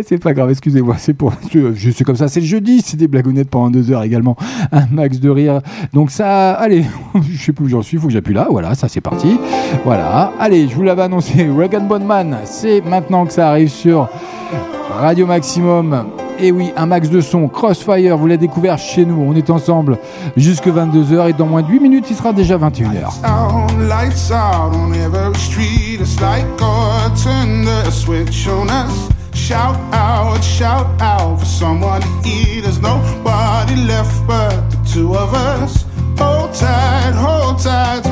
C'est pas- grave, excusez-moi, c'est pour, je comme ça, c'est le jeudi, c'est des blagounettes pendant deux heures également, un max de rire. Donc ça, allez, je sais plus où j'en suis, faut que j'appuie là, voilà, ça c'est parti, voilà. Allez, je vous l'avais annoncé, Regan Bonman, c'est maintenant que ça arrive sur Radio Maximum. Et oui, un max de son, Crossfire, vous l'avez découvert chez nous, on est ensemble jusque 22h et dans moins de 8 minutes, il sera déjà 21h. out, lights out on every street. It's like God turned the switch on us. Shout out, shout out for someone to eat. There's nobody left but the two of us. Hold tight, hold tight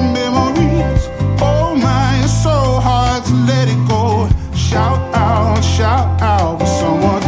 shout out for someone.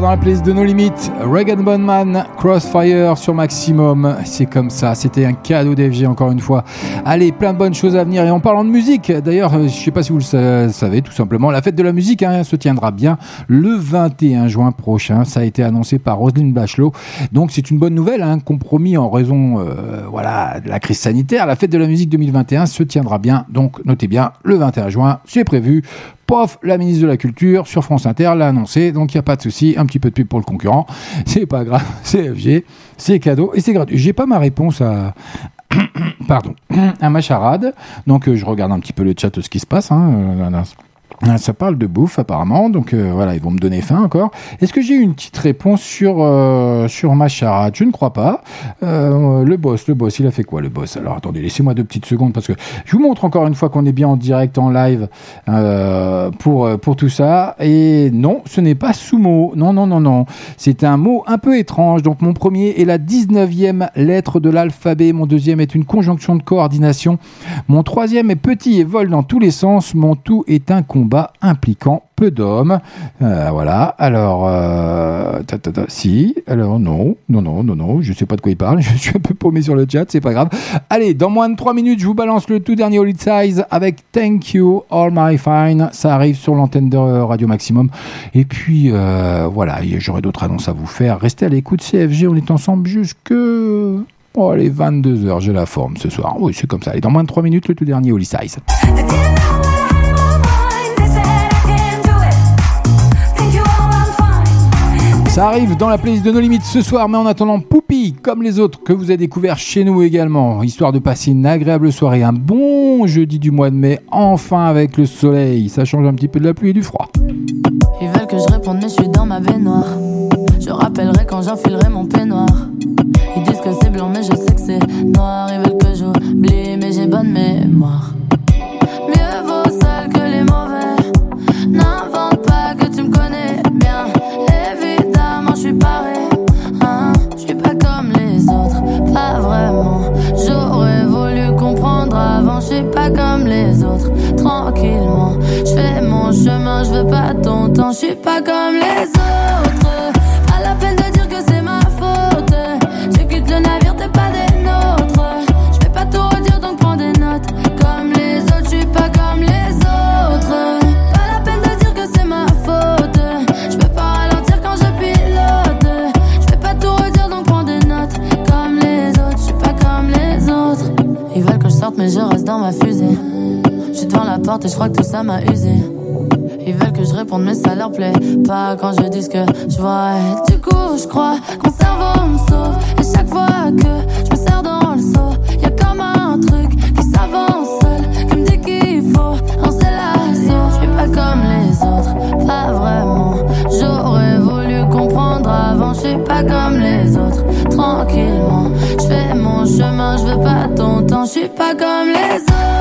Dans la playlist de nos limites, Regan Bonman, Crossfire sur Maximum. C'est comme ça, c'était un cadeau d'FG encore une fois. Allez, plein de bonnes choses à venir. Et en parlant de musique, d'ailleurs, euh, je sais pas si vous le sa- savez, tout simplement, la fête de la musique hein, se tiendra bien le 21 juin prochain. Ça a été annoncé par Roselyne Bachelot. Donc c'est une bonne nouvelle, hein, compromis en raison euh, voilà, de la crise sanitaire. La fête de la musique 2021 se tiendra bien. Donc notez bien, le 21 juin, c'est prévu. La ministre de la Culture sur France Inter l'a annoncé, donc il n'y a pas de souci, un petit peu de pub pour le concurrent, c'est pas grave, c'est FG, c'est cadeau et c'est gratuit. J'ai pas ma réponse à, pardon, à ma charade, donc euh, je regarde un petit peu le chat, ce qui se passe. Hein, euh, Ça parle de bouffe apparemment, donc euh, voilà, ils vont me donner faim encore. Est-ce que j'ai eu une petite réponse sur euh, sur ma charade? Je ne crois pas. Euh, le boss, le boss, il a fait quoi le boss? Alors attendez, laissez-moi deux petites secondes parce que je vous montre encore une fois qu'on est bien en direct, en live euh, pour pour tout ça. Et non, ce n'est pas sumo. Non, non, non, non. C'est un mot un peu étrange. Donc mon premier est la 19e lettre de l'alphabet. Mon deuxième est une conjonction de coordination. Mon troisième est petit et vole dans tous les sens. Mon tout est un combat impliquant peu d'hommes. Euh, voilà. Alors, euh, ta, ta, ta, si. Alors, non, non, non, non, non. Je sais pas de quoi il parle. Je suis un peu paumé sur le chat. C'est pas grave. Allez, dans moins de 3 minutes, je vous balance le tout dernier Holy Size avec Thank You All My Fine. Ça arrive sur l'antenne de Radio Maximum. Et puis, euh, voilà. J'aurai d'autres annonces à vous faire. Restez à l'écoute CFG. On est ensemble jusque. Oh, allez, 22h, j'ai la forme ce soir. Oui, c'est comme ça. Allez, dans moins de 3 minutes, le tout dernier Holy Size. Ça arrive dans la playlist de nos limites ce soir, mais en attendant, Poupie, comme les autres que vous avez découvert chez nous également, histoire de passer une agréable soirée, un bon jeudi du mois de mai, enfin avec le soleil. Ça change un petit peu de la pluie et du froid. Ils veulent que je réponde, mais je suis dans ma baignoire. Je rappellerai quand j'enfilerai mon peignoir. Ils disent que c'est blanc, mais je sais que c'est noir. Ils veulent que j'oublie, mais j'ai bonne mémoire. Mieux vaut seul que les mauvais. N'invente pas que tu me connais bien. Je suis paré. Hein, je suis pas comme les autres, pas vraiment. J'aurais voulu comprendre avant, je suis pas comme les autres. Tranquillement, je fais mon chemin, je veux pas ton temps, je suis pas comme les autres. mais je reste dans ma fusée. Je suis devant la porte et je crois que tout ça m'a usé. Ils veulent que je réponde, mais ça leur plaît pas quand je dis ce que je vois. Du coup, je crois que mon cerveau me sauve. Et chaque fois que je me sers dans le seau, y a comme un truc qui s'avance seul, qui me dit qu'il faut lancer l'assaut. Je suis pas comme les autres, pas vraiment. J'aurais voulu comprendre avant, je suis pas comme les autres. Tranquille mon chemin, je veux pas ton temps, je suis pas comme les autres.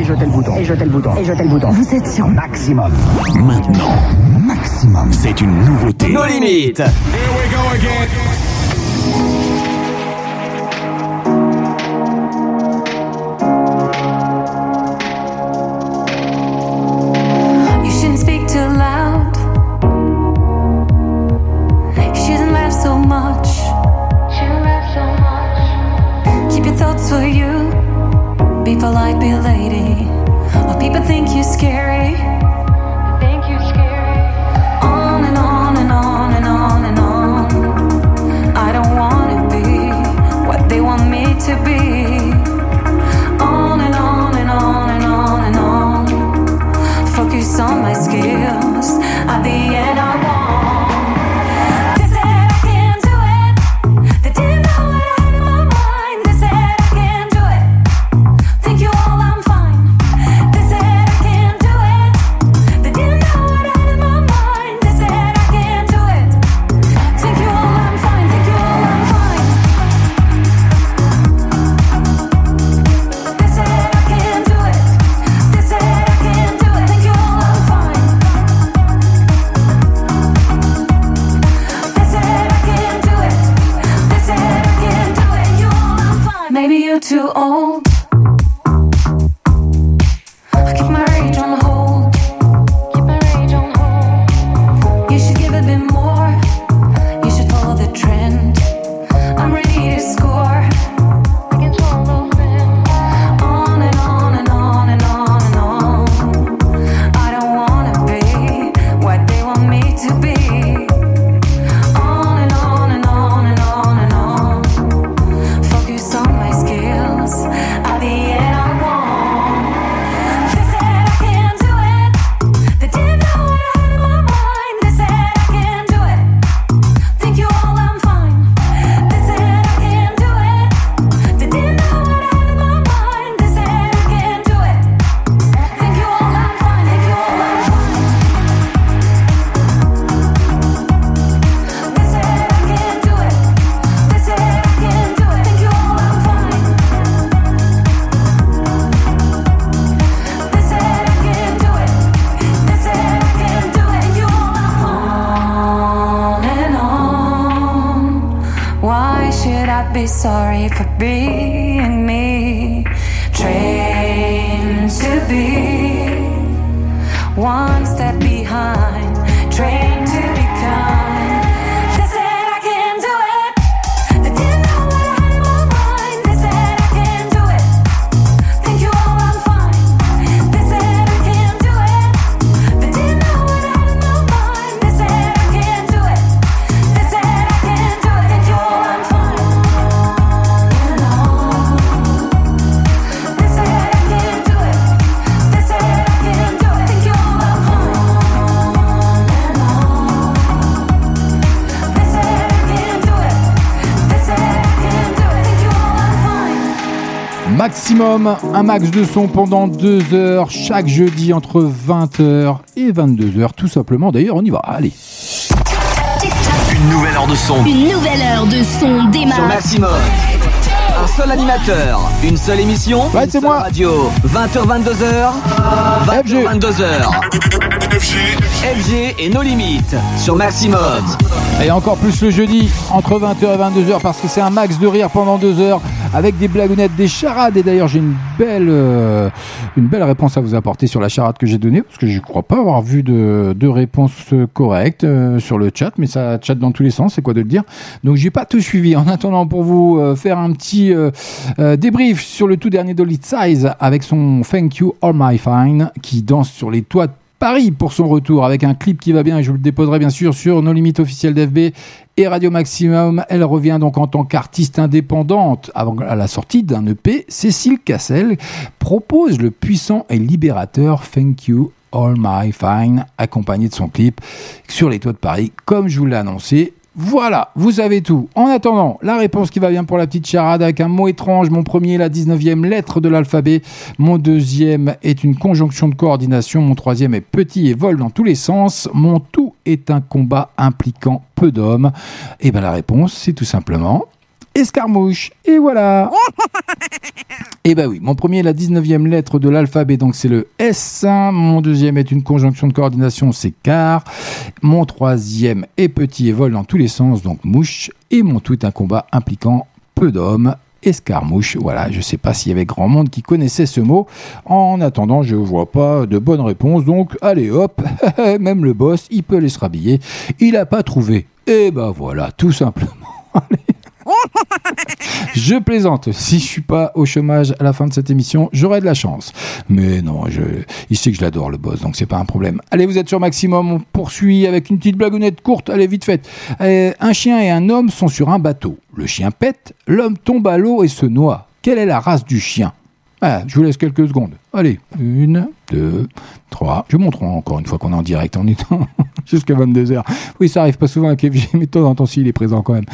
et jetez le bouton, et jetez le bouton, et jetez le bouton. Vous êtes sur Maximum. Maintenant, Maximum, c'est une nouveauté. Nos limites. Here we go again. un max de son pendant deux heures, chaque jeudi entre 20h et 22h, tout simplement. D'ailleurs, on y va, allez. Une nouvelle heure de son. Une nouvelle heure de son démarre. Maximum. Un seul animateur, une seule émission, ouais, moi. radio. 20h, 22h, 20h, 22h. FG. Et nos limites sur Maximum. Et encore plus le jeudi entre 20h et 22h parce que c'est un max de rire pendant deux heures avec des blagounettes, des charades. Et d'ailleurs, j'ai une belle, euh, une belle réponse à vous apporter sur la charade que j'ai donnée, parce que je ne crois pas avoir vu de, réponse correcte euh, sur le chat, mais ça chatte dans tous les sens, c'est quoi de le dire. Donc, j'ai pas tout suivi. En attendant, pour vous euh, faire un petit débrief sur le tout dernier Dolly Size, avec son Thank You All My Fine, qui danse sur les toits Paris pour son retour avec un clip qui va bien et je vous le déposerai bien sûr sur nos limites officielles d'FB et Radio Maximum. Elle revient donc en tant qu'artiste indépendante avant à la sortie d'un EP. Cécile Cassel propose le puissant et libérateur Thank You All My Fine accompagné de son clip sur les toits de Paris comme je vous l'ai annoncé. Voilà, vous avez tout. En attendant, la réponse qui va bien pour la petite charade avec un mot étrange. Mon premier est la 19e lettre de l'alphabet. Mon deuxième est une conjonction de coordination. Mon troisième est petit et vole dans tous les sens. Mon tout est un combat impliquant peu d'hommes. Et bien la réponse, c'est tout simplement escarmouche. Et voilà. Et bah oui, mon premier est la 19e lettre de l'alphabet, donc c'est le S. Mon deuxième est une conjonction de coordination, c'est car. Mon troisième est petit et vole dans tous les sens, donc mouche. Et mon tout est un combat impliquant peu d'hommes. Escarmouche, voilà, je sais pas s'il y avait grand monde qui connaissait ce mot. En attendant, je vois pas de bonne réponse, donc allez hop, même le boss, il peut aller se rhabiller. Il a pas trouvé. Et bah voilà, tout simplement. Je plaisante. Si je suis pas au chômage à la fin de cette émission, j'aurai de la chance. Mais non, je, il sait que je l'adore le boss, donc c'est pas un problème. Allez, vous êtes sur Maximum. On poursuit avec une petite blagounette courte. Allez, vite fait. Euh, un chien et un homme sont sur un bateau. Le chien pète, l'homme tombe à l'eau et se noie. Quelle est la race du chien? Ah, je vous laisse quelques secondes. Allez, une, deux, trois. Je montre encore une fois qu'on est en direct en étant jusqu'à 22h. Oui, ça arrive pas souvent avec FG, mais de temps en temps, il est présent quand même.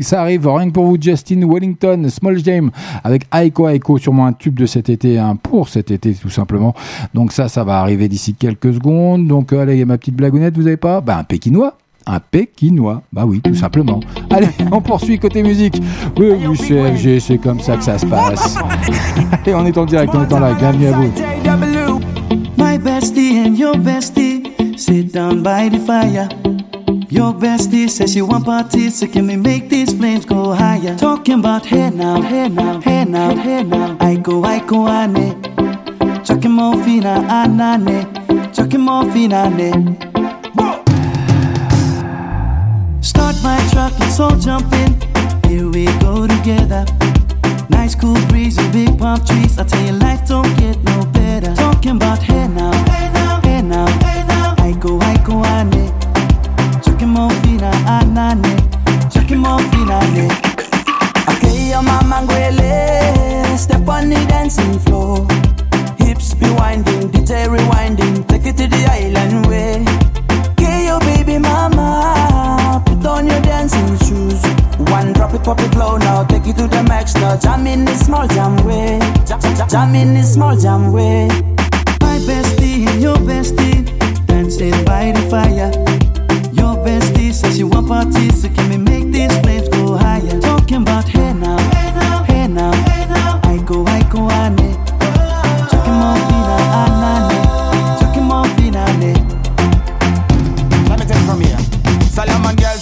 ça arrive rien que pour vous, Justin Wellington, Small Game, avec Aiko Aiko, sûrement un tube de cet été, hein, pour cet été tout simplement. Donc ça, ça va arriver d'ici quelques secondes. Donc allez, il y a ma petite blagounette, vous avez pas? Ben, un pékinois un pékinois. Bah oui, tout simplement. Allez, on poursuit côté musique. Oui, oui, c'est FG, c'est comme ça que ça se passe. Allez, on est en direct, on est en live. Bienvenue à vous. My bestie and your bestie sit down by the fire. Your bestie says she want parties, so can we make these flames go higher? Talking about hey now, hey now, hey now, hey now. I go, I go, ane. Chucking more fina, anane. Chucking more fina, ane. Start my truck, let's all jump in. Here we go together. Nice cool breeze and big palm trees. I tell you, life don't get no better. Talking about hey now, hey now, hey now, hey now. I go, I go, ane. Chucking more fina, anane. Chucking more fina, ane. Okay, your mama ngwele, step on the dancing floor. Hips be winding, DJ rewinding, take it to the island way. Okay, your baby mama, on your dancing shoes. One drop it, pop it low now, take it to the max now. Jam in the small jam way, jam, jam, jam in the small jam way. My bestie and your bestie dancing by the fire. Your bestie says she want parties,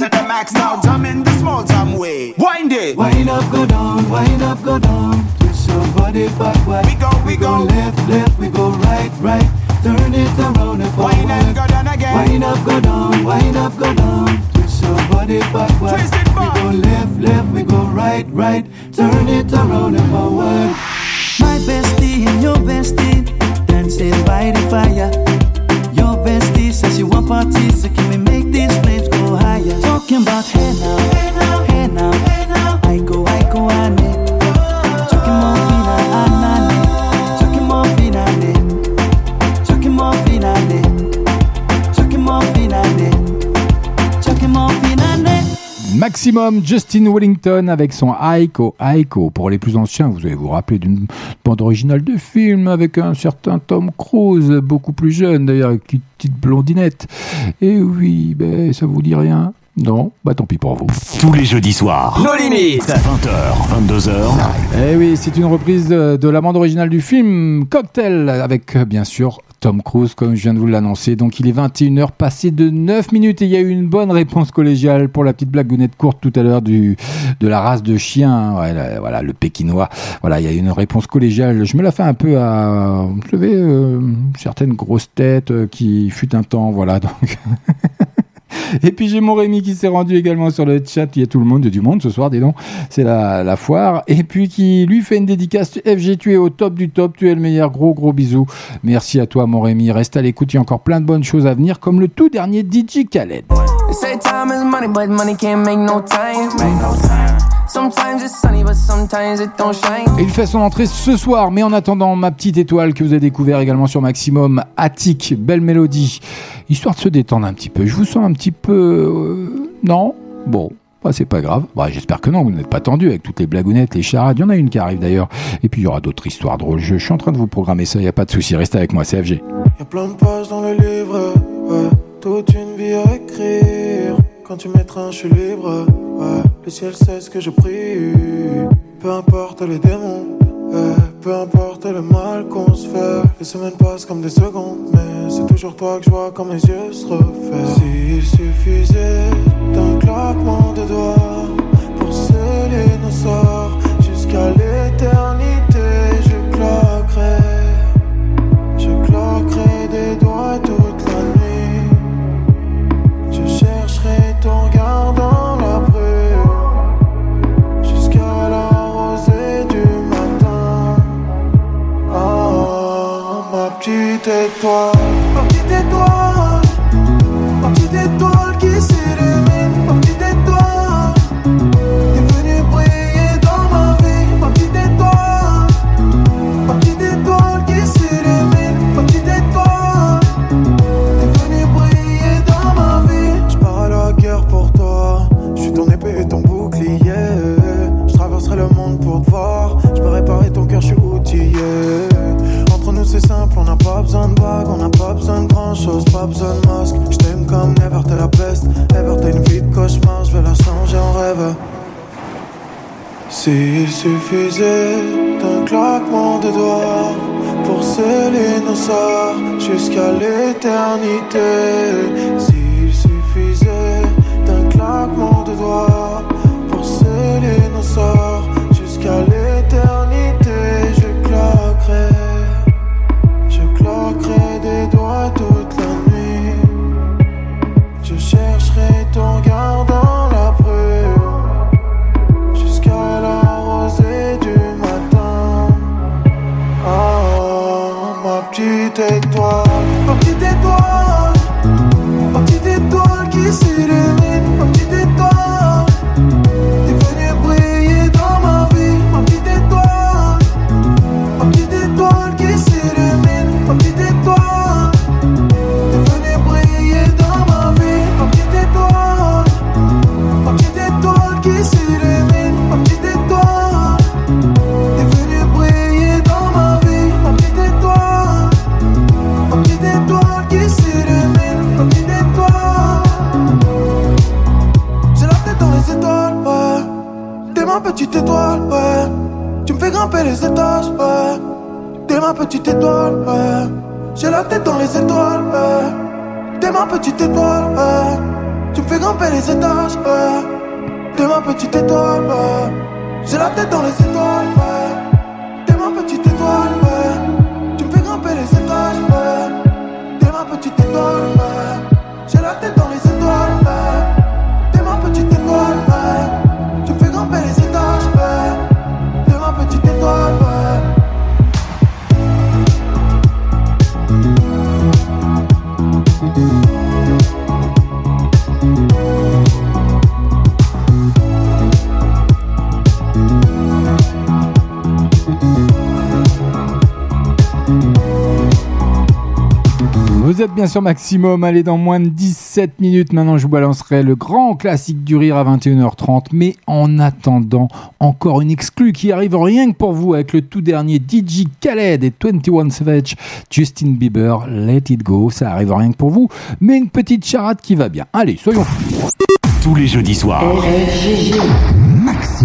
to the max now, jump in the small jam way Wind it Wind up, go down, wind up, go down. Twist your body backward. We go, we go. left, left, we go right, right. Turn it around and forward. Wind and go down again Wind up, go down, wind up, go down. Twist your body backward. Twist it back. We go left, left, we go right, right. Turn it around and forward. My bestie and your bestie dancing by the fire. Your bestie says she want parties, Maximum Justin Wellington avec son Aiko Aiko. Pour les plus anciens, vous allez vous rappeler d'une bande originale de film avec un certain Tom Cruise, beaucoup plus jeune d'ailleurs, avec une petite blondinette. Et oui, ben, ça vous dit rien? Non Bah tant pis pour vous. Tous les jeudis soirs. Nos limites. 20h, 22h. Eh oui, c'est une reprise de, la bande originale du film Cocktail avec euh, bien sûr Tom Cruise comme je viens de vous l'annoncer. Donc il est 21h passé de 9 minutes et il y a eu une bonne réponse collégiale pour la petite blagounette courte tout à l'heure du de la race de chien, Ouais, là, voilà le pékinois. Voilà, il y a eu une réponse collégiale. Je me la fais un peu à vous savez euh, certaines grosses têtes euh, qui fut un temps voilà donc Et puis j'ai mon Rémi qui s'est rendu également sur le chat. Il y a tout le monde, du monde ce soir, dis donc. C'est la, la foire. Et puis qui lui fait une dédicace. FG, tu es au top du top, tu es le meilleur. Gros gros bisous. Merci à toi mon Rémi. Reste à l'écoute, il y a encore plein de bonnes choses à venir, comme le tout dernier DJ Khaled. They say time is money, but money can't make no time. Sometimes it's sunny, but sometimes it don't shine. Et il fait son entrée ce soir, mais en attendant, ma petite étoile que vous avez découvert également sur Maximum, Attic, belle mélodie, histoire de se détendre un petit peu. Je vous sens un petit peu... euh, non? Bon. Bah, c'est pas grave. Bah, J'espère que non, vous n'êtes pas tendu avec toutes les blagounettes, les charades. Il y en a une qui arrive d'ailleurs. Et puis il y aura d'autres histoires drôles. Je, suis en train de vous programmer ça, il n'y a pas de souci. Restez avec moi, c'est FG. Y'a plein de pages dans le livre, ouais. Toute une à écrire. Quand tu un, je suis libre, ouais. Le ciel sait ce que je prie. Peu importe les démons. Peu importe le mal qu'on se fait. Les semaines passent comme des secondes, mais c'est toujours toi que je vois quand mes yeux se refaient. S'il suffisait d'un claquement de doigts pour sceller nos sorts jusqu'à l'éternité, ma grand chose, pas besoin de masque. Je t'aime comme never, t'es la peste. Ever, t'as une vie de cauchemar, je vais la changer en rêve. S'il suffisait d'un claquement de doigts pour sceller nos sorts jusqu'à l'éternité. S'il suffisait d'un claquement de doigts pour sceller nos sorts J'ai la tête bien sur Maximum, allez dans moins de 17 minutes. Maintenant, je vous balancerai le grand classique du rire à 21h30. Mais en attendant, encore une exclue qui arrive rien que pour vous avec le tout dernier DJ Khaled et 21 Savage, Justin Bieber, Let It Go. Ça arrive rien que pour vous, mais une petite charade qui va bien. Allez, soyons fous. Tous les jeudis soirs.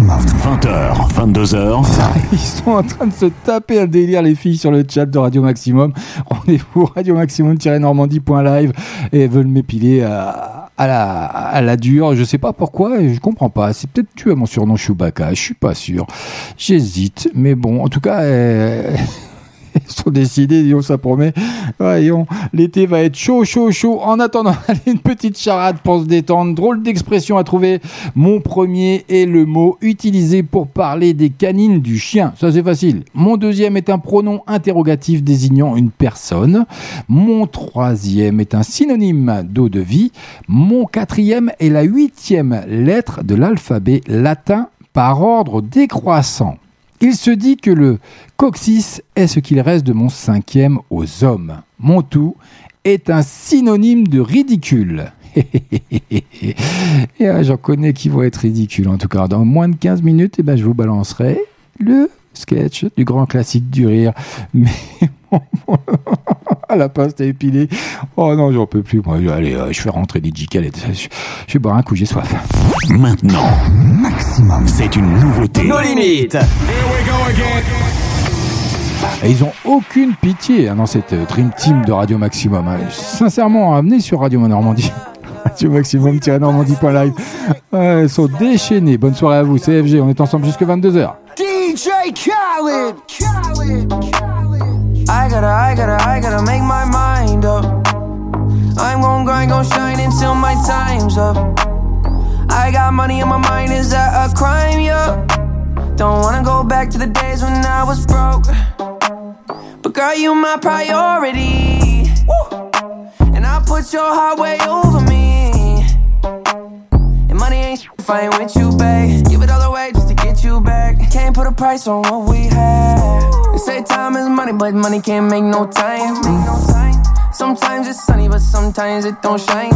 Maximum. 20h, 22h. Ils sont en train de se taper un délire, les filles, sur le chat de Radio Maximum. Rendez-vous radio maximum-normandie.live et veulent m'épiler à, à la, à la dure. Je sais pas pourquoi et je comprends pas. C'est peut-être tu as mon surnom Chewbacca. Je suis pas sûr. J'hésite. Mais bon, en tout cas, euh, sont décidés, disons, ça promet. Voyons, l'été va être chaud, chaud, chaud. En attendant, une petite charade pour se détendre. Drôle d'expression à trouver. Mon premier est le mot utilisé pour parler des canines du chien. Ça, c'est facile. Mon deuxième est un pronom interrogatif désignant une personne. Mon troisième est un synonyme d'eau de vie. Mon quatrième est la huitième lettre de l'alphabet latin par ordre décroissant. Il se dit que le coccyx est ce qu'il reste de mon cinquième aux hommes. Mon tout est un synonyme de ridicule. Et ah, j'en connais qui vont être ridicules. En tout cas, dans moins de 15 minutes, eh ben, je vous balancerai le sketch du grand classique du rire. Mais à la paste à épiler. Oh non, j'en peux plus. Moi, allez, euh, je fais rentrer DJ Khaled. Je, je vais boire un coup, j'ai soif. Maintenant, Maximum, c'est une nouveauté. Nos limites. Et ils ont aucune pitié hein, dans cette euh, Dream Team de Radio Maximum. hein. Sincèrement, amenez sur Radio Normandie. Radio Maximum-normandie.live. Ouais, ils sont déchaînés. Bonne soirée à vous, CFG. On est ensemble jusque 22h. DJ Khaled. I gotta, I gotta, I gotta make my mind up. I'm gon' grind, gon' shine until my time's up. I got money in my mind, is that a crime? Yeah. Don't wanna go back to the days when I was broke. But girl, you my priority. And I put your heart way over me. And money ain't if I ain't with you, babe. Give it all away just to get back. Can't put a price on what we had. They say time is money, but money can't make no time. Sometimes it's sunny, but sometimes it don't shine.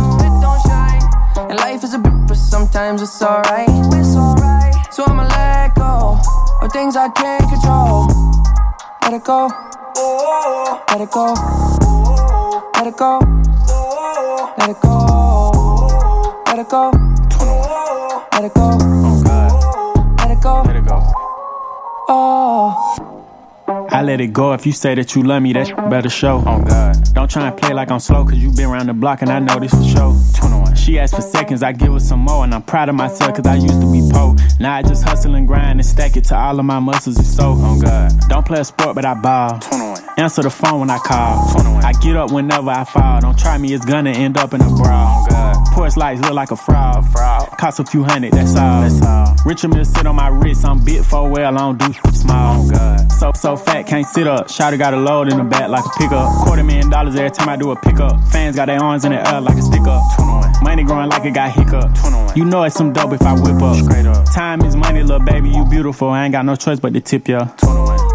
And life is a bitch, but sometimes it's alright. So I'ma let go of things I can't control. Let it go. Let it go. Let it go. Let it go. Let it go. Let it go. Let I let it go if you say that you love me, that sh- better show. Oh God. Don't try and play like I'm slow, cause you been around the block and I know this for sure. 21. She asked for seconds, I give her some more, and I'm proud of myself cause I used to be po. Now I just hustle and grind and stack it to all of my muscles and so. Oh God. Don't play a sport, but I ball. 21. Answer the phone when I call. 21. I get up whenever I fall. Don't try me, it's gonna end up in a brawl. Oh God. Porch lights look like a fraud. fraud. Cost a few hundred, that's all. That's all. Richard Mill sit on my wrist, I'm bit for well, I don't do small. Oh God. So so fat, can't sit up. Shotty got a load in the back like a pickup. Quarter million dollars every time I do a pickup. Fans got their arms in the air like a stick up. Money growing like it got hiccup. You know it's some dope if I whip up. Straight up. Time is money, little baby, you beautiful. I ain't got no choice but to tip ya.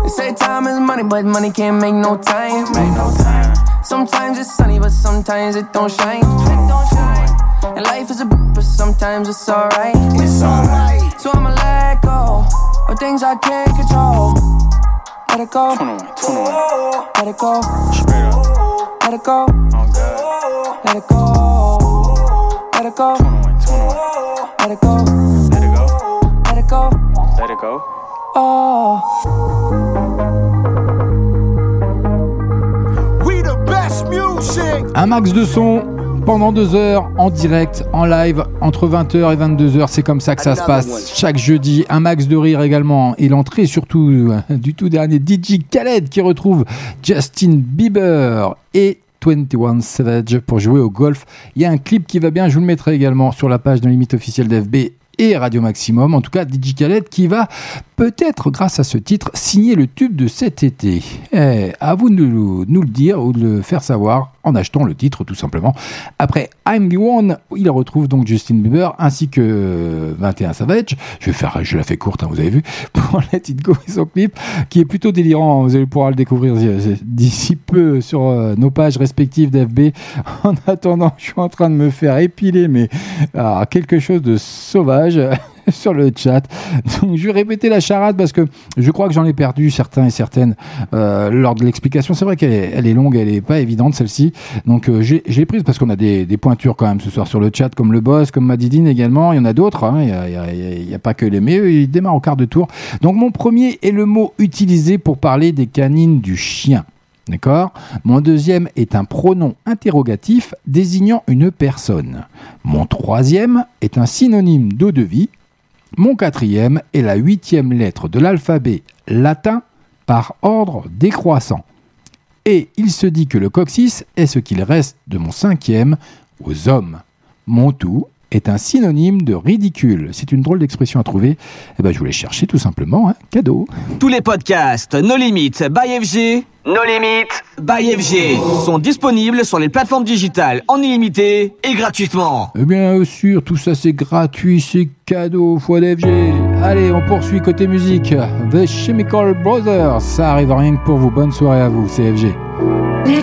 They say time is money, but money can't make no time. Make no time. Sometimes it's sunny, but sometimes it don't shine. It don't shine. And life is a b- but sometimes it's alright. It's alright. So I'ma let go of things I can't control. Let it go. 21, 21. Let it go. Let it go. Oh Let it go. Let it go. Let it go. Let it go. Let it go. Let it go. Oh. We the best music. Un max de son. Pendant deux heures en direct, en live, entre 20h et 22h. C'est comme ça que ça se passe chaque jeudi. Un max de rire également. Et l'entrée surtout euh, du tout dernier DJ Khaled qui retrouve Justin Bieber et 21 Savage pour jouer au golf. Il y a un clip qui va bien, je vous le mettrai également sur la page de limite officielle d'FB et Radio Maximum, en tout cas DJ Khaled qui va peut-être grâce à ce titre signer le tube de cet été. Eh, à vous de nous, le dire ou de le faire savoir en achetant le titre tout simplement. Après I'm the One, il retrouve donc Justin Bieber ainsi que 21 Savage. Je vais faire, je la fais courte, hein, vous avez vu, pour Let It Go et son clip qui est plutôt délirant. Vous allez pouvoir le découvrir d'ici peu sur euh, nos pages respectives d'FB. En attendant, je suis en train de me faire épiler, mais ah, quelque chose de sauvage. sur le chat. Donc je vais répéter la charade parce que je crois que j'en ai perdu certains et certaines euh, lors de l'explication. C'est vrai qu'elle est, longue, elle est pas évidente celle-ci. Donc euh, j'ai j'ai prise parce qu'on a des, pointures quand même ce soir sur le chat, comme le boss, comme Madidine également. Il y en a d'autres. hein. Il y a- il il pas que les mais eux, ils démarrent au quart de tour. Donc mon premier est le mot utilisé pour parler des canines du chien. D'accord Mon deuxième est un pronom interrogatif désignant une personne. Mon troisième est un synonyme d'eau de vie. Mon quatrième est la huitième lettre de l'alphabet latin par ordre décroissant. Et il se dit que le coccyx est ce qu'il reste de mon cinquième aux hommes. Mon tout est un synonyme de ridicule. C'est une drôle d'expression à trouver. Eh ben, je voulais chercher tout simplement. Hein. Cadeau. Tous les podcasts No Limites by FG, No Limites by FG sont disponibles sur les plateformes digitales en illimité et gratuitement. Eh bien sûr, tout ça c'est gratuit, c'est cadeau, fois d'FG. Allez, on poursuit côté musique. The Chemical Brothers, ça arrive rien que pour vous. Bonne soirée à vous, c'est FG. Let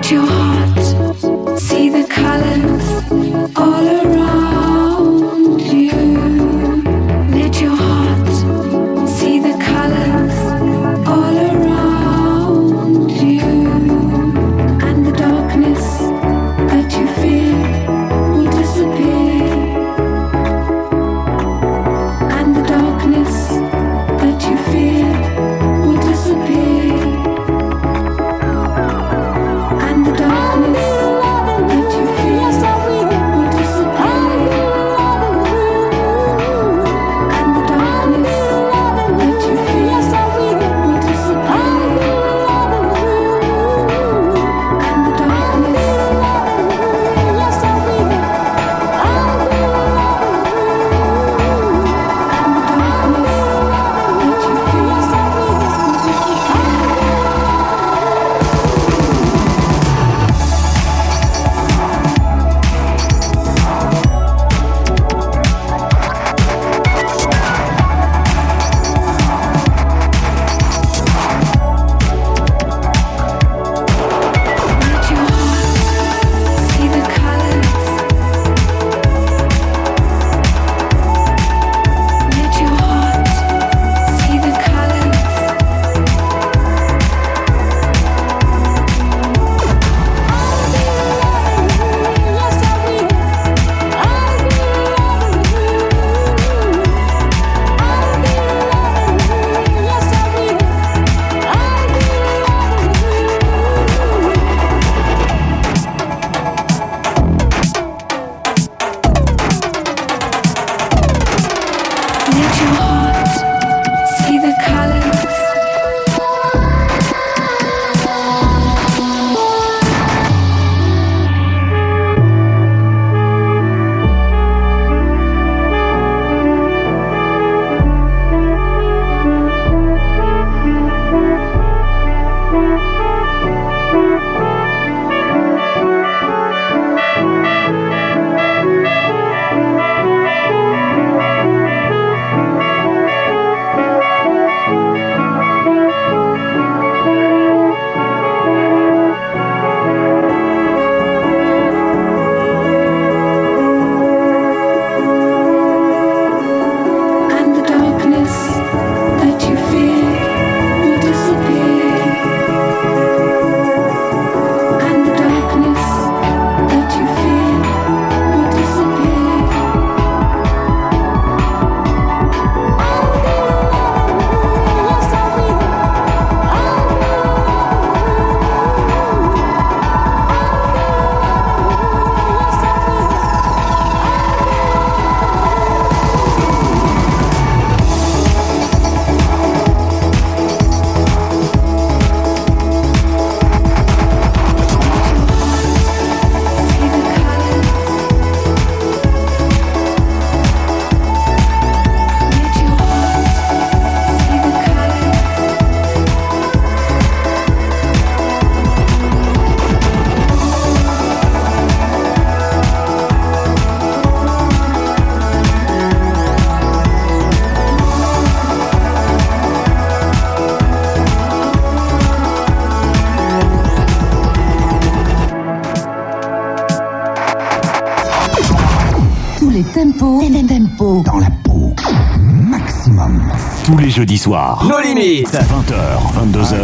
tempo. tempo. Dans la peau. Maximum. Tous les jeudis soirs. Nos limites. 20h, 22h.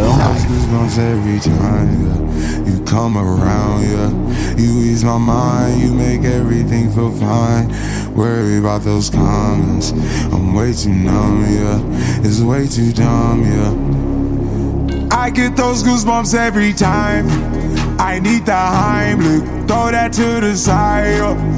goosebumps every time yeah. you come around. Yeah, you ease my mind. You make everything feel fine. Worry about those comments. I'm way too numb. Yeah, it's way too dumb. Yeah, I get those goosebumps every time. I need the Heimlich. Throw that to the side. yeah.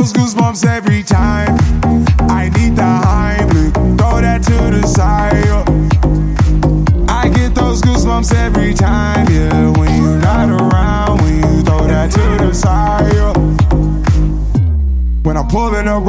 those goosebumps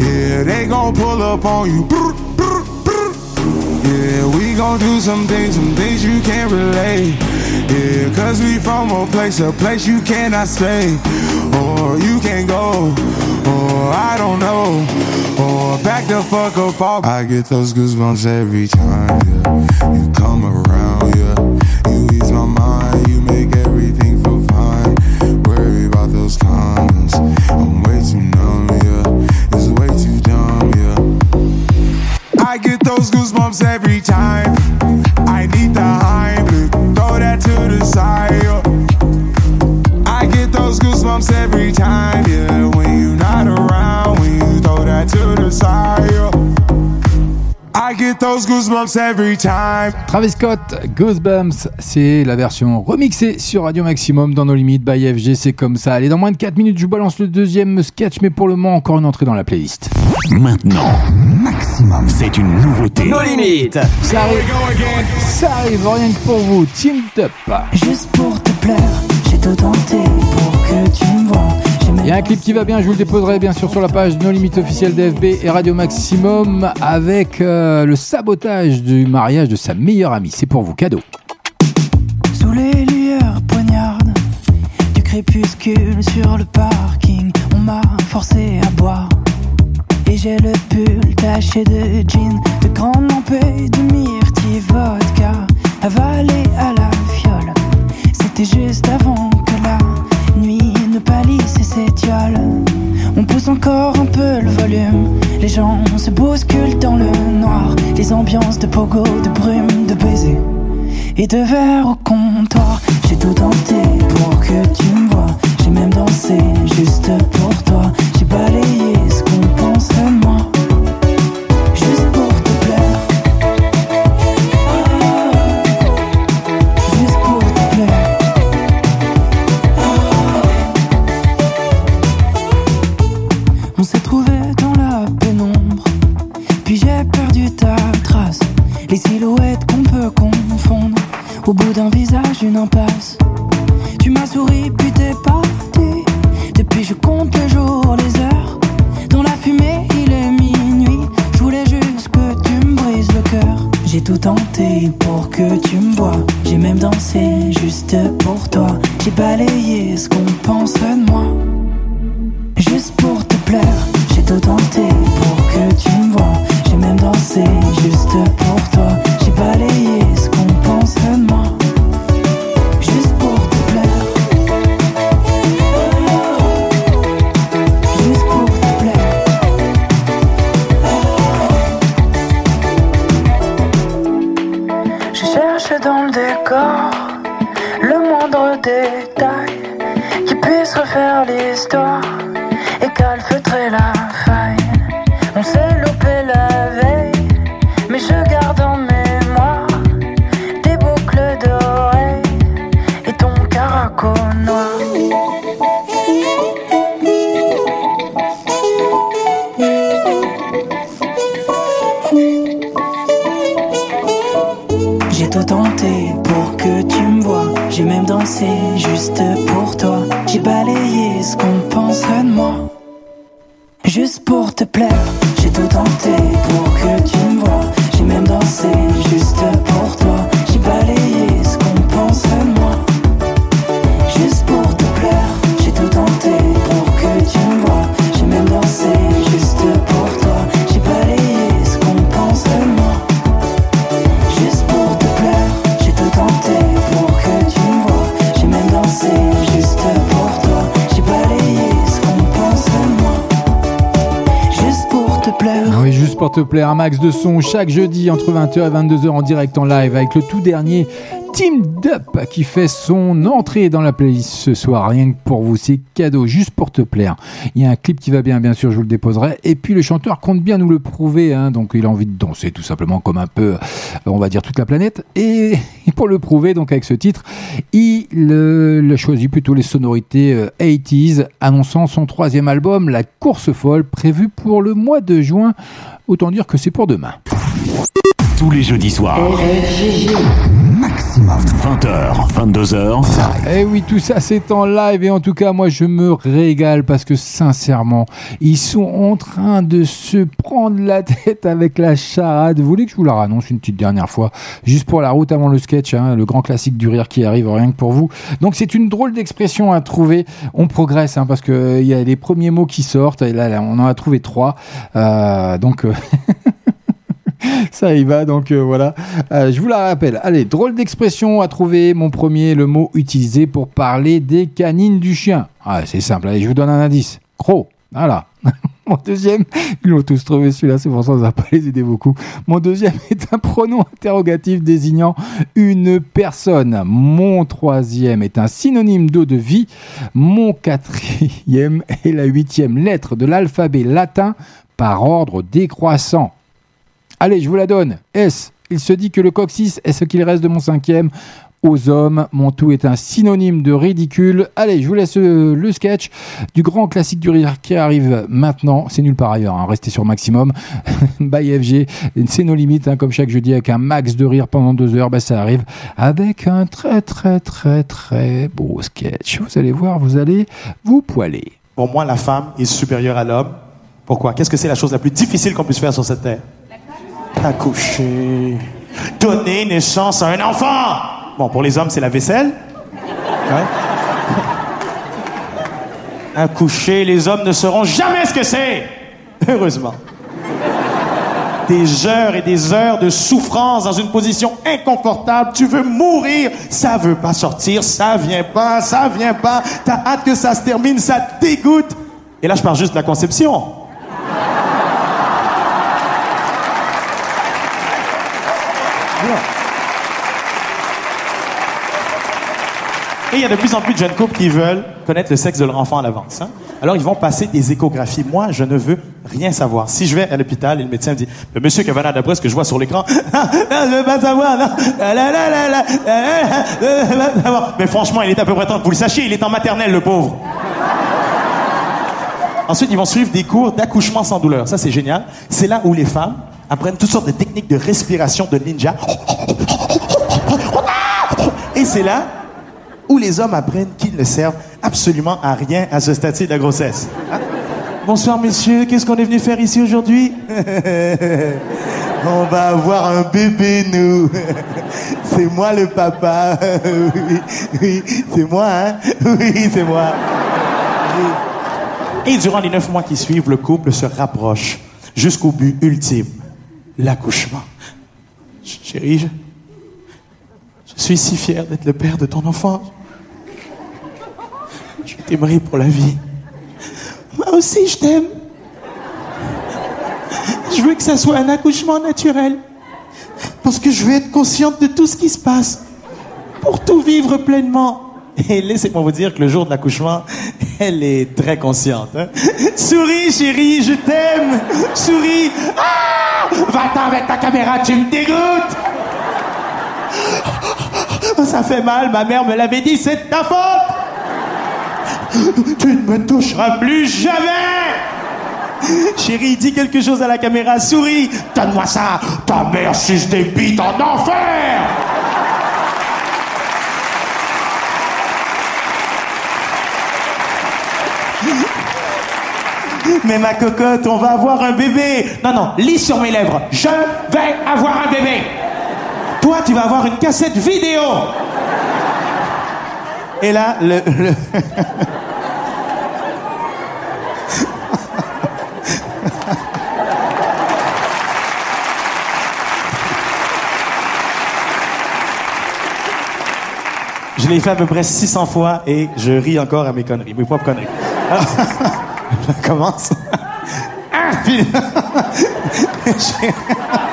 Yeah, they gon' pull up on you. Yeah, we gon' do some things, some things you can't relate. Yeah, cause we from a place, a place you cannot stay. Or you can't go. Or I don't know. Or back the fuck up. I get those goosebumps every time, yeah. You come around, Travis Scott, Goosebumps, c'est la version remixée sur Radio Maximum dans nos limites by FG, c'est comme ça. Allez, dans moins de 4 minutes, je vous balance le deuxième sketch, mais pour le moment, encore une entrée dans la playlist. Maintenant, Maximum, c'est une nouveauté. Nos limites. Ça arrive, ça arrive rien que pour vous, Team Up. Juste pour te plaire, j'ai tout tenté pour Il y a un clip qui va bien, je vous le déposerai bien sûr sur la page No Limite officielle d'FB et Radio Maximum avec euh, le sabotage du mariage de sa meilleure amie. C'est pour vous, cadeau. Sous les lueurs poignardes du crépuscule sur le parking, on m'a forcé à boire. Et j'ai le pull taché de jean, de grandes lampées de myrtille vodka, avalé à la fiole. C'était juste avant Encore un peu le volume, les gens se bousculent dans le noir, les ambiances de pogo, de brume, de baisers et de verre au comptoir. J'ai tout tenté pour que tu me vois. J'ai même dansé juste pour toi. J'ai balayé ce max de son chaque jeudi entre 20h et 22h en direct en live avec le tout dernier Team Up qui fait son entrée dans la playlist ce soir. Rien que pour vous, c'est cadeau, juste pour te plaire. Il y a un clip qui va bien, bien sûr, je vous le déposerai. Et puis le chanteur compte bien nous le prouver, hein, donc il a envie de danser tout simplement comme un peu, euh, on va dire, toute la planète. Et pour le prouver, donc avec ce titre, il, euh, a choisi plutôt les sonorités euh, 80s, annonçant son troisième album, La Course Folle, prévu pour le mois de juin. Autant dire que c'est pour demain. Tous les jeudis soirs. 20h, 22h. Eh oui, tout ça c'est en live et en tout cas moi je me régale parce que sincèrement ils sont en train de se prendre la tête avec la charade. Vous voulez que je vous la annonce une petite dernière fois? Juste pour la route avant le sketch, hein, le grand classique du rire qui arrive rien que pour vous. Donc c'est une drôle d'expression à trouver. On progresse hein, parce que il y a les premiers mots qui sortent et là, là, on en a trouvé trois. Euh, donc euh, Ça y va, donc euh, voilà. Euh, je vous la rappelle. Allez, drôle d'expression à trouver. Mon premier, le mot utilisé pour parler des canines du chien. Ah, c'est simple. Allez, je vous donne un indice. Croc. Voilà. Mon deuxième, ils l'ont tous trouvé celui-là, c'est pour ça que ça va pas les aider beaucoup. Mon deuxième est un pronom interrogatif désignant une personne. Mon troisième est un synonyme d'eau de vie. Mon quatrième est la huitième lettre de l'alphabet latin par ordre décroissant. Allez, je vous la donne. S. Il se dit que le coccyx est ce qu'il reste de mon cinquième. Aux hommes, mon tout est un synonyme de ridicule. Allez, je vous laisse euh, le sketch du grand classique du rire qui arrive maintenant. C'est nulle part ailleurs, hein. restez sur maximum. By FG, c'est nos limites, hein, comme chaque jeudi, avec un max de rire pendant deux heures. Bah, ça arrive avec un très très très très beau sketch. Vous allez voir, vous allez vous poiler. Pour moi, la femme est supérieure à l'homme. Pourquoi? Qu'est-ce que c'est la chose la plus difficile qu'on puisse faire sur cette terre? Accoucher. Donner naissance à un enfant. Bon, pour les hommes, c'est la vaisselle. Ouais. Accoucher, les hommes ne sauront jamais ce que c'est. Heureusement. Des heures et des heures de souffrance dans une position inconfortable. Tu veux mourir. Ça veut pas sortir. Ça vient pas. Ça vient pas. T'as hâte que ça se termine. Ça te dégoûte. Et là, je parle juste de la conception. Et il y a de plus en plus de jeunes couples qui veulent connaître le sexe de leur enfant à l'avance. hein. Alors ils vont passer des échographies. Moi, je ne veux rien savoir. Si je vais à l'hôpital et le médecin me dit, Monsieur Cavana, d'après ce que je vois sur l'écran, je veux pas savoir, non. Là, là, veux pas savoir. Mais franchement, il est à peu près temps que vous le sachiez, il est en maternelle, le pauvre. Ensuite, ils vont suivre des cours d'accouchement sans douleur. Ça, c'est génial. C'est là où les femmes apprennent toutes sortes de techniques de respiration de ninja. Et c'est là où les hommes apprennent qu'ils ne servent absolument à rien à ce stade de la grossesse. Hein? Bonsoir, messieurs. Qu'est-ce qu'on est venu faire ici aujourd'hui? On va avoir un bébé, nous. C'est moi le papa. Oui, oui, c'est moi, hein? Oui, c'est moi. Et durant les neuf mois qui suivent, le couple se rapproche jusqu'au but ultime, l'accouchement. Ch- Chérie, je, je suis si fier d'être le père de ton enfant. Je t'aimerai pour la vie. Moi aussi, je t'aime. Je veux que ça soit un accouchement naturel. Parce que je veux être consciente de tout ce qui se passe. Pour tout vivre pleinement. Et laissez-moi vous dire que le jour de l'accouchement, elle est très consciente. hein. Souris, chérie, je t'aime. Souris. Ah Va-t'en avec ta caméra, tu me dégoûtes. Ça fait mal, ma mère me l'avait dit, c'est de ta faute. Tu ne me toucheras plus jamais. Chérie, dis quelque chose à la caméra, souris. Donne-moi ça. Ta mère suce des bites en enfer. Mais ma cocotte, on va avoir un bébé. Non, non, lis sur mes lèvres. Je vais avoir un bébé. Toi, tu vas avoir une cassette vidéo. Et là, le... Je l'ai fait à peu près 600 fois et je ris encore à mes conneries, mes propres conneries. Alors, je commence. Ah, puis- J'ai- Ma- ma- ma-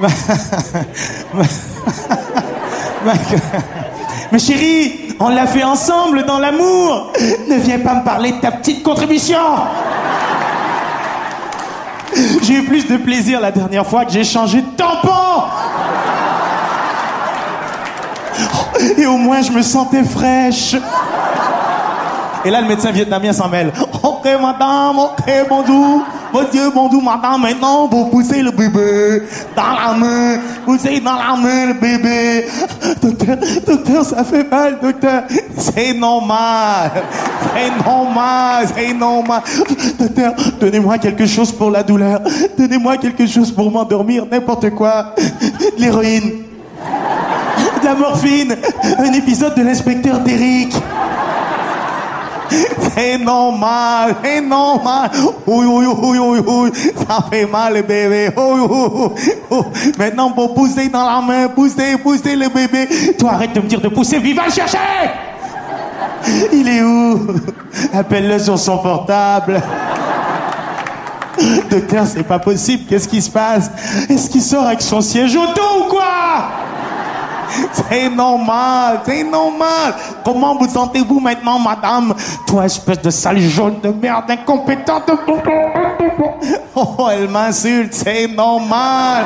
Mais chérie, on l'a fait ensemble dans l'amour. Ne viens pas me parler de ta petite contribution. J'ai eu plus de plaisir la dernière fois que j'ai changé de tampon. Et au moins je me sentais fraîche. Et là, le médecin vietnamien s'en mêle. Ok, madame, ok, bonjour. Monsieur, bonjour, madame. Maintenant, vous poussez le bébé dans la main. Poussez dans la main le bébé. Docteur, docteur, ça fait mal, docteur. C'est normal. C'est normal, c'est normal. Docteur, donnez-moi quelque chose pour la douleur. Donnez-moi quelque chose pour m'endormir, n'importe quoi. L'héroïne. De la morphine. Un épisode de l'inspecteur Derrick. C'est normal, c'est normal. Oui, oui, oui, oui, oui. Ça fait mal, le bébé. Oui, oui, oui. Maintenant, pour pousser dans la main, pousser, pousser le bébé. Toi, arrête de me dire de pousser, vive va le chercher. Il est où? Appelle-le sur son portable. Docteur, c'est pas possible. Qu'est-ce qui se passe? Est-ce qu'il sort avec son siège auto ou quoi? c'est normal, c'est normal. Comment vous sentez-vous maintenant, madame? Toi, espèce de sale jaune de merde incompétente. Oh, elle m'insulte, c'est normal.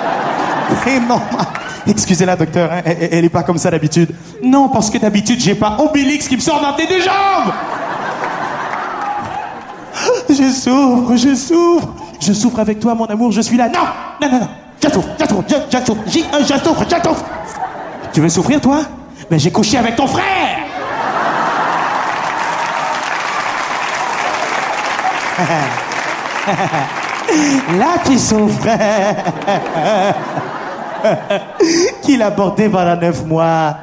C'est normal. Excusez-la, docteur, hein, elle, elle est pas comme ça d'habitude. Non, parce que d'habitude, j'ai pas Obélix qui me sort dans tes deux jambes. Je souffre, je souffre. Je souffre avec toi, mon amour, je suis là. Non, non, non, non. Je souffre, je souffre, je, je souffre. Tu veux souffrir, toi? Mais j'ai couché avec ton frère Là, tu souffres. qui l'a porté pendant neuf mois,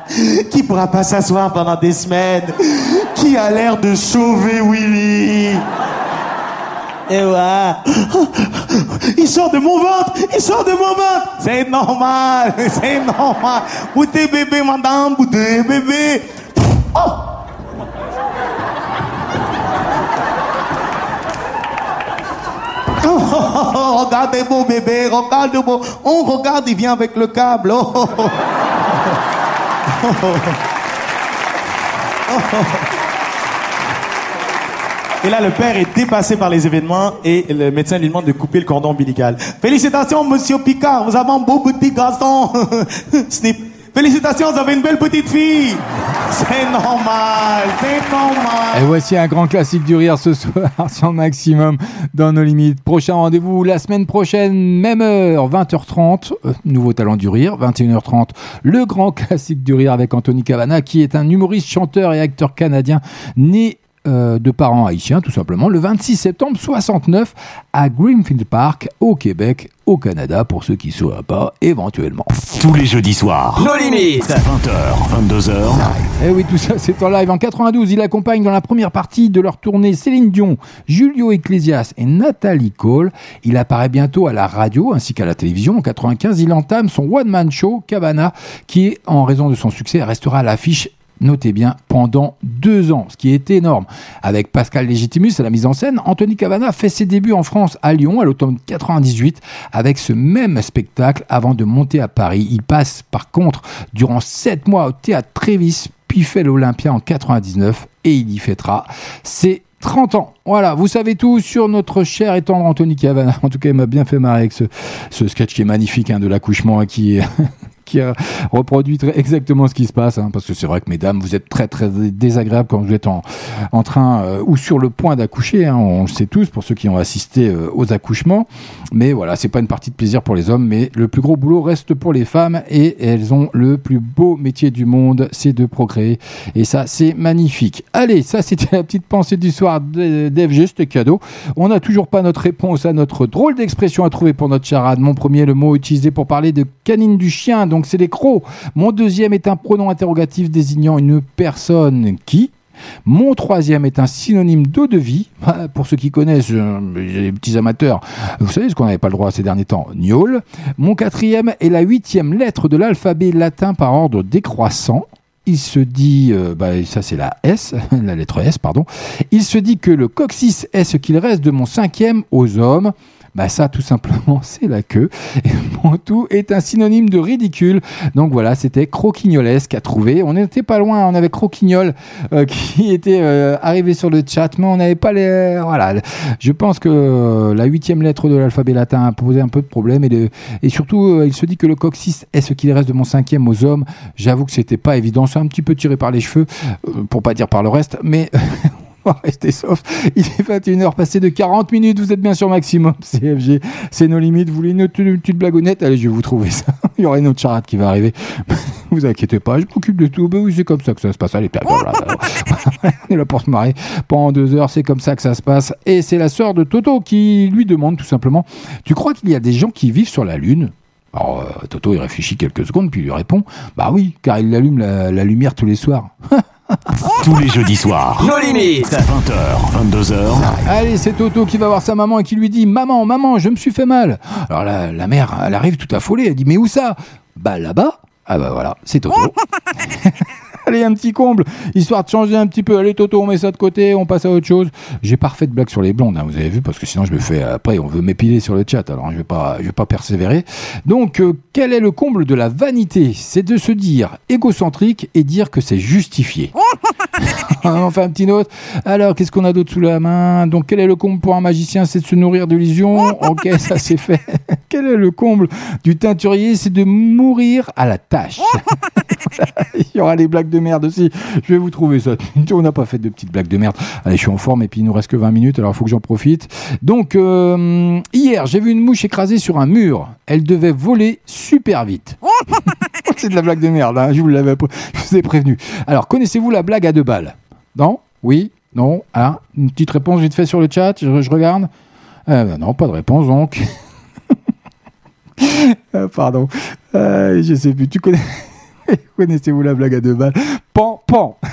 qui pourra pas s'asseoir pendant des semaines, qui a l'air de sauver Willy? Et ouais. Il sort de mon ventre, il sort de mon ventre. C'est normal, c'est normal. Boutez bébé, madame, boutez bébé. Oh! Oh, oh, oh, regardez mon bébé, regarde mon... On regarde, il vient avec le câble. Oh, oh, oh. Et là, le père est dépassé par les événements et le médecin lui demande de couper le cordon ombilical. Félicitations, monsieur Picard, vous avez un beau petit garçon. Snip. Félicitations, vous avez une belle petite fille. C'est normal, c'est normal. Et voici un grand classique du rire ce soir sur Maximum dans nos limites. Prochain rendez-vous la semaine prochaine, même heure, 20h30, euh, nouveau talent du rire, 21h30, le grand classique du rire avec Anthony Cavana qui est un humoriste, chanteur et acteur canadien né euh, de parents haïtiens tout simplement le 26 septembre 69 à Greenfield Park au Québec au Canada pour ceux qui ne sauraient pas éventuellement. Tous les jeudis soirs. Nos limites. 20h, 22h. Eh oui, tout ça, c'est en live. En 92, il accompagne dans la première partie de leur tournée Céline Dion, Julio Iglesias et Nathalie Cole. Il apparaît bientôt à la radio ainsi qu'à la télévision. En 95, il entame son one-man show, Cabana, qui, en raison de son succès, restera à l'affiche notez bien, pendant deux ans, ce qui est énorme. Avec Pascal Légitimus à la mise en scène, Anthony Cavana fait ses débuts en France à Lyon à l'automne 98 avec ce même spectacle avant de monter à Paris. Il passe par contre durant sept mois au théâtre Trévis, puis fait l'Olympia en 99 et il y fêtera ses 30 ans. Voilà, vous savez tout sur notre cher et tendre Anthony Cavana. En tout cas, il m'a bien fait marrer avec ce, sketch qui est magnifique hein, de l'accouchement hein, qui est qui reproduit exactement ce qui se passe, hein, parce que c'est vrai que mesdames, vous êtes très très désagréables quand vous êtes en, en train euh, ou sur le point d'accoucher, hein, on le sait tous pour ceux qui ont assisté euh, aux accouchements, mais voilà, c'est pas une partie de plaisir pour les hommes, mais le plus gros boulot reste pour les femmes et elles ont le plus beau métier du monde, c'est de procréer, et ça c'est magnifique. Allez, ça c'était la petite pensée du soir d'FG, c'était cadeau. On n'a toujours pas notre réponse à notre drôle d'expression à trouver pour notre charade. Mon premier, le mot utilisé pour parler de canine du chien, donc c'est les crocs. Mon deuxième est un pronom interrogatif désignant une personne qui. Mon troisième est un synonyme d'eau de vie. Pour ceux qui connaissent, euh, les petits amateurs, vous savez ce qu'on n'avait pas le droit ces derniers temps, gnôle. Mon quatrième est la huitième lettre de l'alphabet latin par ordre décroissant. Il se dit, euh, bah, ça c'est la S, la lettre S, pardon. Il se dit que le coccyx est ce qu'il reste de mon cinquième aux hommes. Bah ça, tout simplement, c'est la queue. Et mon tout est un synonyme de ridicule. Donc voilà, c'était Croquignolesque à trouver. On n'était pas loin, on avait Croquignol euh, qui était euh, arrivé sur le chat, mais on n'avait pas les... Voilà, je pense que euh, la huitième lettre de l'alphabet latin a posé un peu de problème. Et, surtout, il se dit que le coccyx est ce qu'il reste de mon cinquième aux hommes. J'avoue que c'était pas évident. C'est un petit peu tiré par les cheveux, pour pas dire par le reste, mais... Rester sauf. Il est 21h passé de 40 minutes. Vous êtes bien sur Maximum CFG. C'est nos limites. Vous voulez une, petite blagounette? Allez, je vais vous trouver ça. Il y aura une autre charade qui va arriver. vous inquiétez pas, je m'occupe de tout. Ben oui, c'est comme ça que ça se passe. Allez, voilà. On est là pour se marrer. Pendant deux heures, c'est comme ça que ça se passe. Et c'est la sœur de Toto qui lui demande tout simplement Tu crois qu'il y a des gens qui vivent sur la Lune? Alors, euh, Toto, il réfléchit quelques secondes, puis il lui répond Bah oui, car il allume la lumière tous les soirs. Tous les jeudis soirs. Nos limites. 20h, 22h. Allez, c'est Toto qui va voir sa maman et qui lui dit Maman, maman, je me suis fait mal. Alors la, la mère, elle arrive tout affolée, elle dit Mais où ça? Bah là-bas. Ah bah voilà, c'est Toto. Allez, un petit comble, histoire de changer un petit peu. Allez, Toto, on met ça de côté, on passe à autre chose. J'ai pas refait de blague sur les blondes, hein, vous avez vu, parce que sinon je me fais. Après, on veut m'épiler sur le chat, alors je vais pas, je vais pas persévérer. Donc, euh, quel est le comble de la vanité? C'est de se dire égocentrique et dire que c'est justifié. on fait un petit note. Alors, qu'est-ce qu'on a d'autre sous la main? Donc, quel est le comble pour un magicien? C'est de se nourrir d'illusions. Ok, ça c'est fait. quel est le comble du teinturier? C'est de mourir à la tâche. Il y aura les blagues de merde aussi. Je vais vous trouver ça. On n'a pas fait de petites blagues de merde. Allez, je suis en forme et puis il nous reste que 20 minutes, alors il faut que j'en profite. Donc, euh, hier, j'ai vu une mouche écrasée sur un mur. Elle devait voler super vite. C'est de la blague de merde, hein, je vous l'avais je vous ai prévenu. Alors, connaissez-vous la blague à deux balles Non Oui Non Ah, une petite réponse vite fait sur le chat, je, regarde. Euh, ben non, pas de réponse donc. Ah, pardon. Euh, je sais plus, tu connais. Connaissez-vous la blague à deux balles? Pan, pan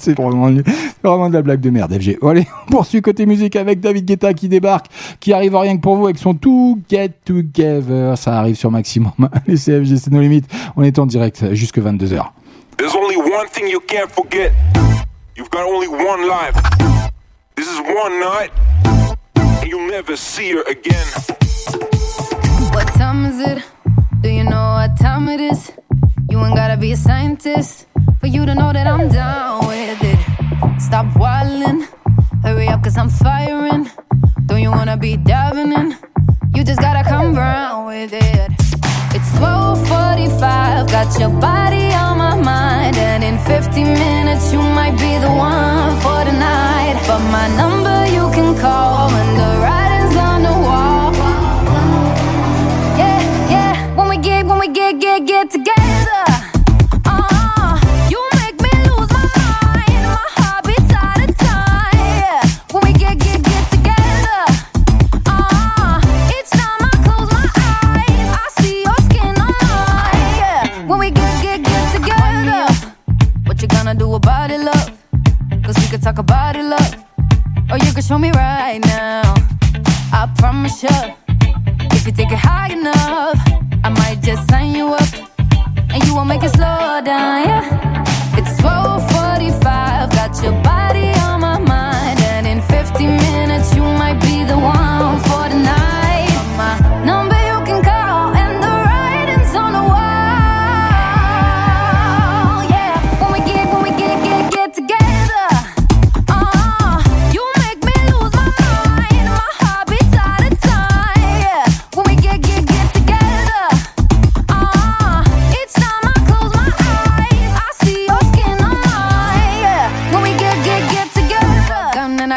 C'est vraiment, de la blague de merde, FG. Allez, on poursuit côté musique avec David Guetta qui débarque, qui arrive rien que pour vous avec son To Get Together. Ça arrive sur Maximum. Allez, c'est FG, c'est nos limites. On est en direct jusque 22h. There's only one thing you can't forget. You've got only one life. This is one night, and you'll never see her again. What time is it? Do you know what time it is? You ain't gotta be a scientist for you to know that I'm down with it. Stop wildin', hurry up cause I'm firing. Don't you wanna be diving in? You just gotta come round with it. It's 12:45, got your body on my mind, and in 50 minutes you might be the one for the night. But my number you can call when the writing's on the wall. Yeah, yeah. When we get, when we get, get, get together. About it, love? Cause we could talk about it, love. Or you can show me right now. I promise you. If you take it high enough, I might just sign you up. And you won't make it slow down. Yeah, it's 12:45. Got your body on my mind, and in 50 minutes you might be the one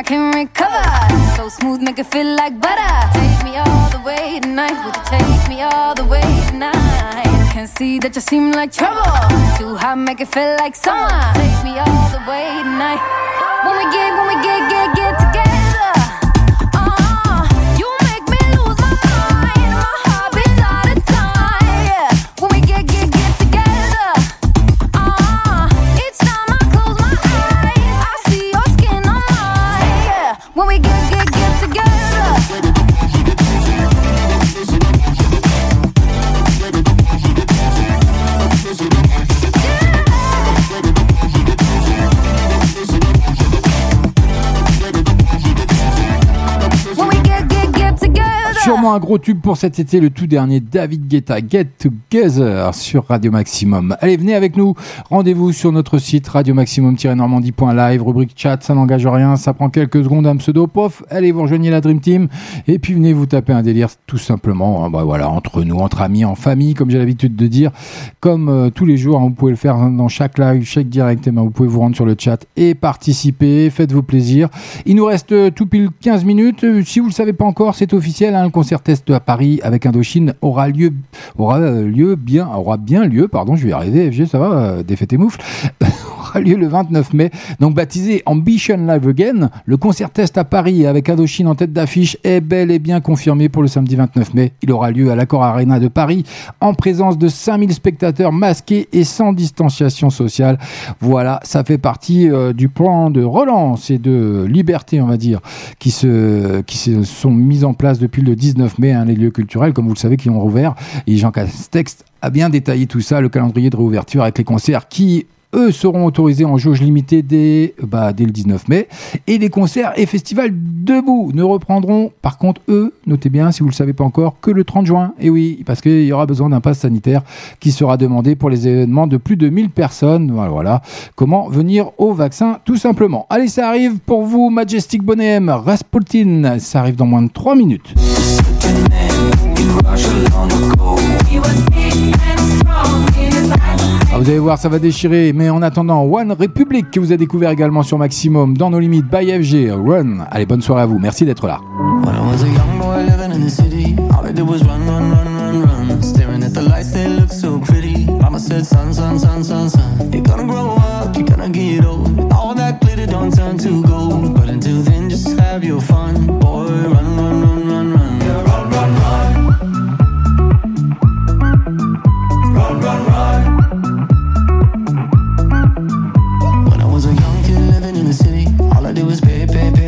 I can recover. So smooth, make it feel like butter. Take me all the way tonight. Would you take me all the way tonight? Can see that you seem like trouble. Too hot, make it feel like summer. Take me all the way tonight. When we get, when we get, get, get together. Sûrement un gros tube pour cet été, le tout dernier David Guetta, Get Together sur Radio Maximum. Allez, venez avec nous. Rendez-vous sur notre site radiomaximum-normandie.live, rubrique chat, ça n'engage rien, ça prend quelques secondes, un pseudo, pof. Allez, vous rejoignez la Dream Team et puis venez vous taper un délire tout simplement, hein, bah voilà, entre nous, entre amis, en famille, comme j'ai l'habitude de dire, comme euh, tous les jours, hein, vous pouvez le faire dans chaque live, chaque direct, eh ben, vous pouvez vous rendre sur le chat et participer, faites-vous plaisir. Il nous reste euh, tout pile 15 minutes. Euh, Si vous le savez pas encore, c'est officiel, hein, concert test à Paris avec Indochine aura lieu, aura euh, lieu bien, aura bien lieu, pardon, je vais y arriver, FG, ça va, euh, défaite et moufle, aura lieu le 29 mai. Donc baptisé Ambition Live Again, le concert test à Paris avec Indochine en tête d'affiche est bel et bien confirmé pour le samedi 29 mai. Il aura lieu à l'Accor Arena de Paris en présence de 5000 spectateurs masqués et sans distanciation sociale. Voilà, ça fait partie euh, du plan de relance et de liberté, on va dire, qui se, qui se sont mis en place depuis le 19 mai, hein, les lieux culturels, comme vous le savez, qui ont rouvert. Et Jean Castex a bien détaillé tout ça, le calendrier de réouverture avec les concerts qui eux seront autorisés en jauge limitée dès, bah, le 19 mai. Et les concerts et festivals debout ne reprendront, par contre, eux, notez bien, si vous ne le savez pas encore, que le 30 juin. Et oui, parce qu'il y aura besoin d'un pass sanitaire qui sera demandé pour les événements de plus de 1000 personnes. Voilà. Comment venir au vaccin, tout simplement. Allez, ça arrive pour vous, Majestic Bonhomme, Rasputin. Ça arrive dans moins de 3 minutes. Ah, vous allez voir, ça va déchirer. Mais en attendant, One Republic que vous avez découvert également sur Maximum dans nos limites by FG. Run. Allez, bonne soirée à vous. Merci d'être là.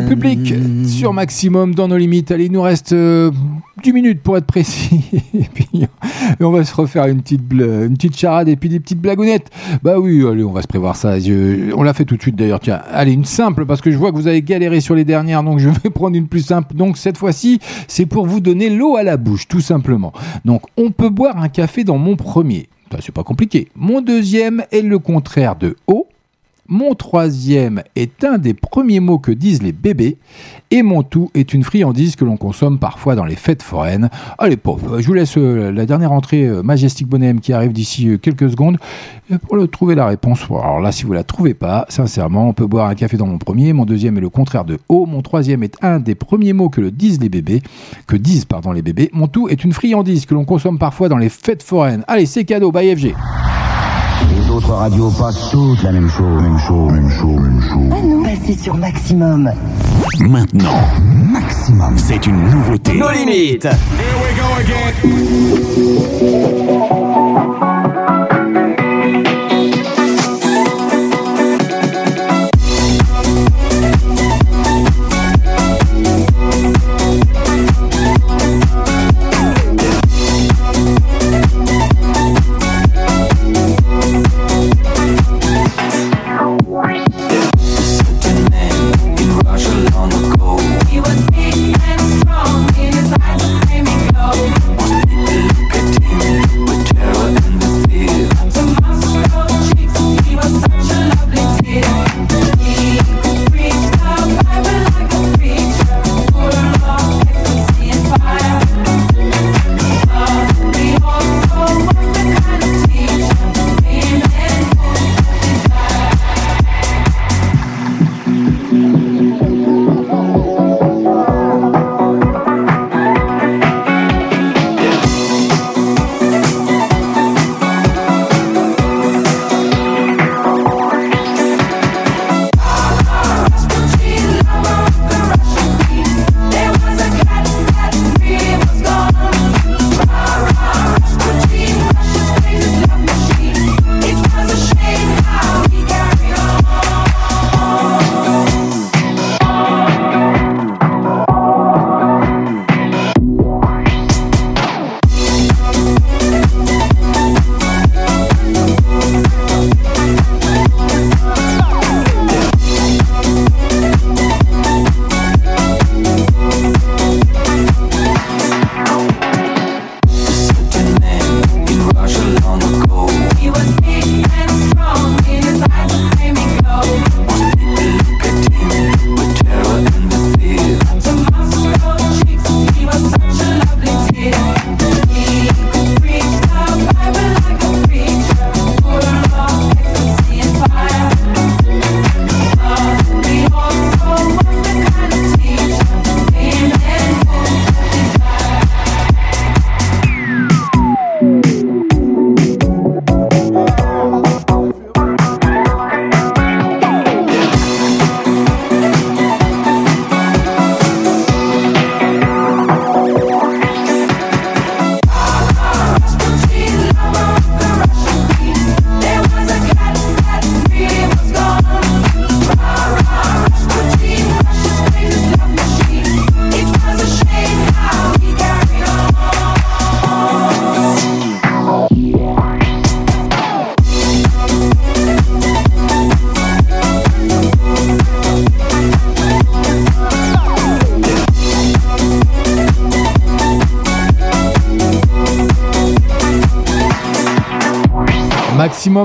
République sur maximum dans nos limites. Allez, il nous reste euh, 10 minutes pour être précis. et puis on va se refaire une petite, une petite charade et puis des petites blagounettes. Bah oui, allez, on va se prévoir ça. Je- on l'a fait tout de suite d'ailleurs. Tiens, allez, une simple parce que je vois que vous avez galéré sur les dernières, donc je vais prendre une plus simple. Donc cette fois-ci, c'est pour vous donner l'eau à la bouche, tout simplement. Donc on peut boire un café dans mon premier. C'est pas compliqué. Mon deuxième est le contraire de eau. Mon troisième est un des premiers mots que disent les bébés. Et mon tout est une friandise que l'on consomme parfois dans les fêtes foraines. Allez, pop, je vous laisse euh, la dernière entrée euh, Majestic Bonhomme qui arrive d'ici euh, quelques secondes pour trouver la réponse. Alors là, si vous la trouvez pas, sincèrement, on peut boire un café dans mon premier. Mon deuxième est le contraire de haut. Mon troisième est un des premiers mots que le disent les bébés, que disent pardon les bébés. Mon tout est une friandise que l'on consomme parfois dans les fêtes foraines. Allez, c'est cadeau, bye FG. Les autres radios passent toutes la même chose, même chose, même chose, même chose. Ah non, passez sur Maximum. Maintenant, Maximum, c'est une nouveauté. Nos limites. He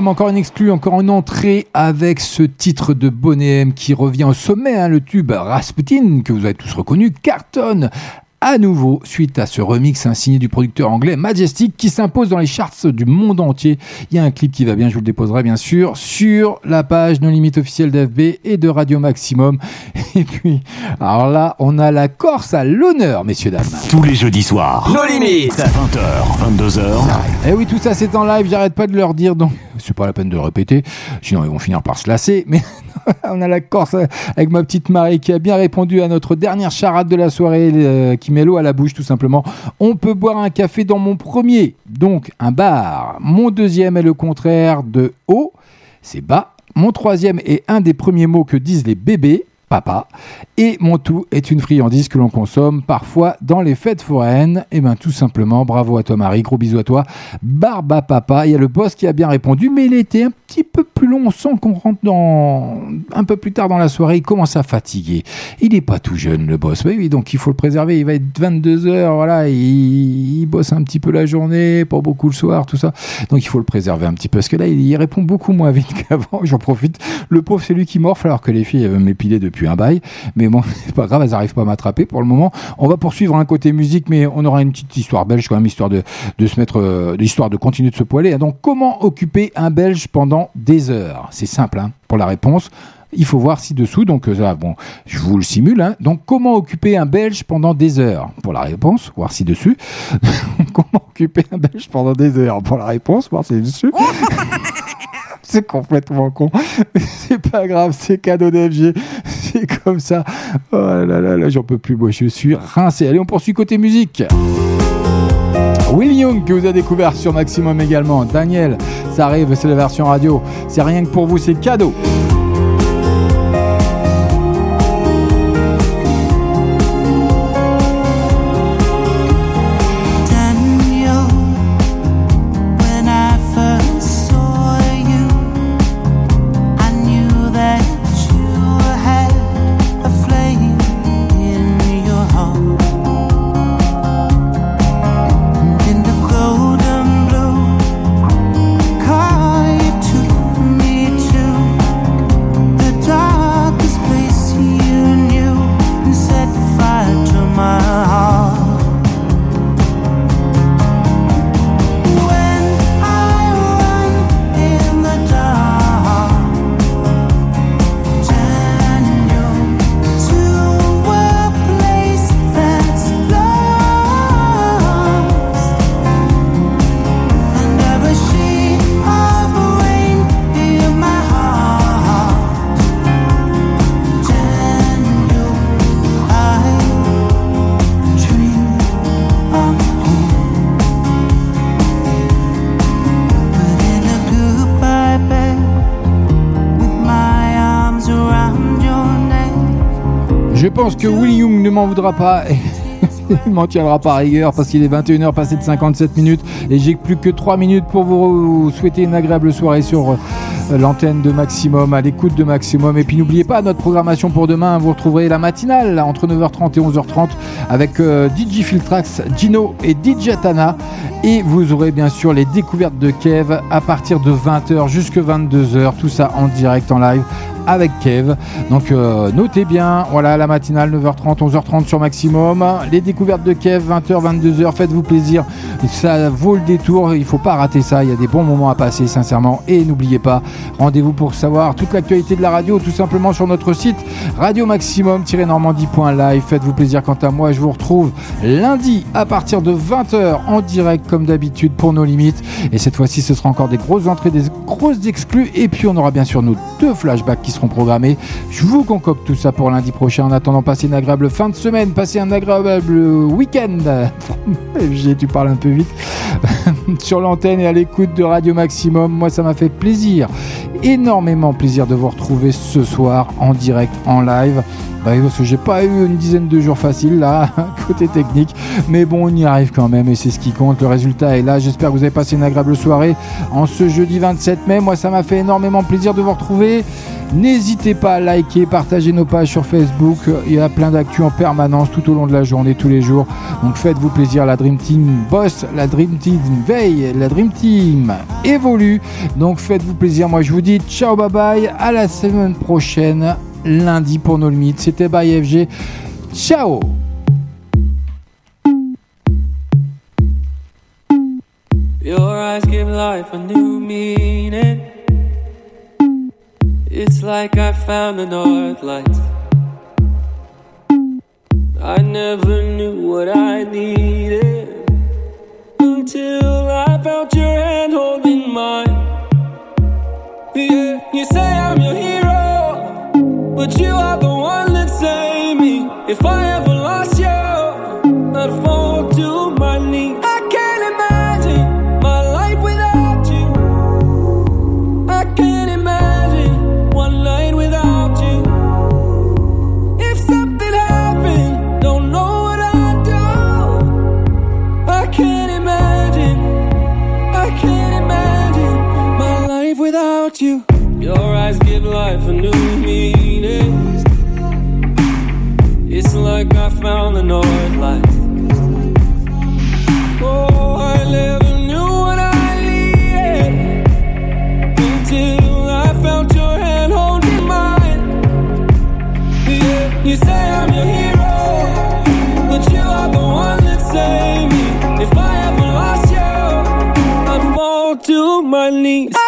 Encore une exclue, encore une entrée avec ce titre de Bonnet qui revient au sommet, hein, le tube Rasputin, que vous avez tous reconnu, cartonne à nouveau suite à ce remix signé du producteur anglais Majestic qui s'impose dans les charts du monde entier. Il y a un clip qui va bien, je vous le déposerai bien sûr sur la page No Limite officielle d'FB et de Radio Maximum. Et puis, alors là, on a la Corse à l'honneur, messieurs dames. Tous les jeudis soirs. Nos limites. 20h, 22h. Et oui, tout ça c'est en live, j'arrête pas de leur dire, donc c'est pas la peine de répéter, sinon ils vont finir par se lasser. Mais on a la Corse avec ma petite Marie qui a bien répondu à notre dernière charade de la soirée, euh, qui met l'eau à la bouche tout simplement. On peut boire un café dans mon premier, donc un bar. Mon deuxième est le contraire de haut, c'est bas. Mon troisième est un des premiers mots que disent les bébés. Papa. Et mon tout est une friandise que l'on consomme parfois dans les fêtes foraines. Et ben tout simplement, bravo à toi Marie, gros bisous à toi. Barba papa, il y a le boss qui a bien répondu, mais il était un petit peu plus long. On sent qu'on rentre dans un peu plus tard dans la soirée, il commence à fatiguer. Il n'est pas tout jeune le boss, oui, oui, donc il faut le préserver. Il va être 22 heures, voilà, il, bosse un petit peu la journée, pas beaucoup le soir, tout ça. Donc il faut le préserver un petit peu parce que là il, répond beaucoup moins vite qu'avant. J'en profite. Le pauvre c'est lui qui morfle alors que les filles elles m'épiler depuis un bail. Mais bon, c'est pas grave, elles n'arrivent pas à m'attraper pour le moment. On va poursuivre un côté musique, mais on aura une petite histoire belge quand même, histoire de, de se mettre, euh, histoire de continuer de se poiler. Donc comment occuper un belge pendant des heures? C'est simple hein, pour la réponse. Il faut voir ci-dessous, donc euh, bon, je vous le simule. hein. Donc, comment occuper un Belge pendant des heures? Pour la réponse, voir ci-dessus. comment occuper un Belge pendant des heures? Pour la réponse, voir ci-dessus. c'est complètement con. C'est pas grave, c'est cadeau d'FG. Comme ça. Oh là là là, j'en peux plus. Moi, je suis rincé. Allez, on poursuit côté musique. Will Young que vous avez découvert sur Maximum également. Daniel, ça arrive, c'est la version radio. C'est rien que pour vous, c'est cadeau. M'en voudra pas. et Il m'en tiendra par rigueur parce qu'il est 21h passé de 57 minutes et j'ai plus que 3 minutes pour vous souhaiter une agréable soirée sur euh, l'antenne de Maximum, à l'écoute de Maximum. Et puis n'oubliez pas notre programmation pour demain, vous retrouverez la matinale entre 9h30 et 11h30 avec euh, DJ Filtrax, Gino et DJ Tana. Et vous aurez bien sûr les découvertes de Kev à partir de 20h jusqu'à 22h, tout ça en direct, en live avec Kev. Donc euh, notez bien, voilà la matinale 9h30, 11h30 sur Maximum. Les découvertes de Kev 20h, 22h, faites-vous plaisir. Ça vaut le détour, il faut pas rater ça, il y a des bons moments à passer sincèrement. Et n'oubliez pas, rendez-vous pour savoir toute l'actualité de la radio tout simplement sur notre site radio maximum-normandie.live. Faites-vous plaisir quant à moi, je vous retrouve lundi à partir de 20h en direct comme d'habitude pour nos limites. Et cette fois-ci, ce sera encore des grosses entrées, des grosses exclus. Et puis on aura bien sûr nos deux flashbacks qui seront programmés. Je vous concocte tout ça pour lundi prochain. En attendant, passez une agréable fin de semaine, passez un agréable week-end. J'ai, tu parles un peu vite. Sur l'antenne et à l'écoute de Radio Maximum. Moi, ça m'a fait plaisir, énormément plaisir de vous retrouver ce soir en direct, en live. Bah parce que j'ai pas eu une dizaine de jours faciles là, côté technique. Mais bon, on y arrive quand même et c'est ce qui compte. Le résultat est là. J'espère que vous avez passé une agréable soirée en ce jeudi 27 mai. Moi, ça m'a fait énormément plaisir de vous retrouver. N'hésitez pas à liker, partager nos pages sur Facebook. Il y a plein d'actu en permanence tout au long de la journée, tous les jours. Donc faites-vous plaisir. La Dream Team bosse, la Dream Team veille, la Dream Team évolue. Donc faites-vous plaisir. Moi, je vous dis ciao, bye bye. À la semaine prochaine, lundi pour nos limites. C'était by FG. Ciao Your eyes give life a new meaning. It's like I found the north lights. I never knew what I needed until I felt your hand holding mine. You say I'm your hero, But you are the one that saved me. If I ever lost you, I'd fall to my knees. I can't imagine my life without you. I can't imagine one night without you. If something happened, don't know what I'd do. I can't imagine. I can't imagine my life without you. Your eyes give life a new found the north. Oh, I never knew what I needed until I felt your hand holding mine. Yeah, you say I'm your hero, but you are the one that saved me. If I ever lost you, I'd fall to my knees.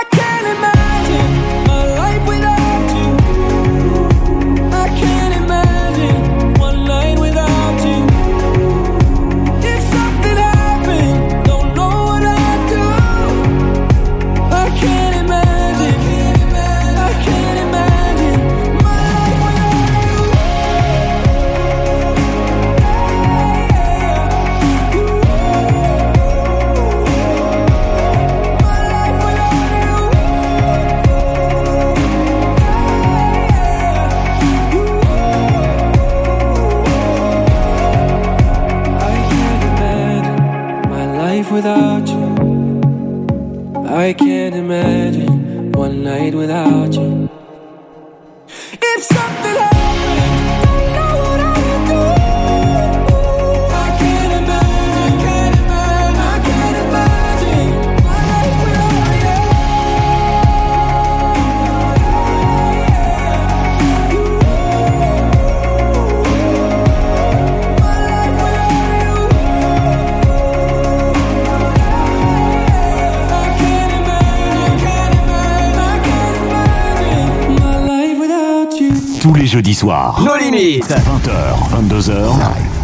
I can't imagine one night without you. Jeudis soirs. Nos limites. 20h, 22h.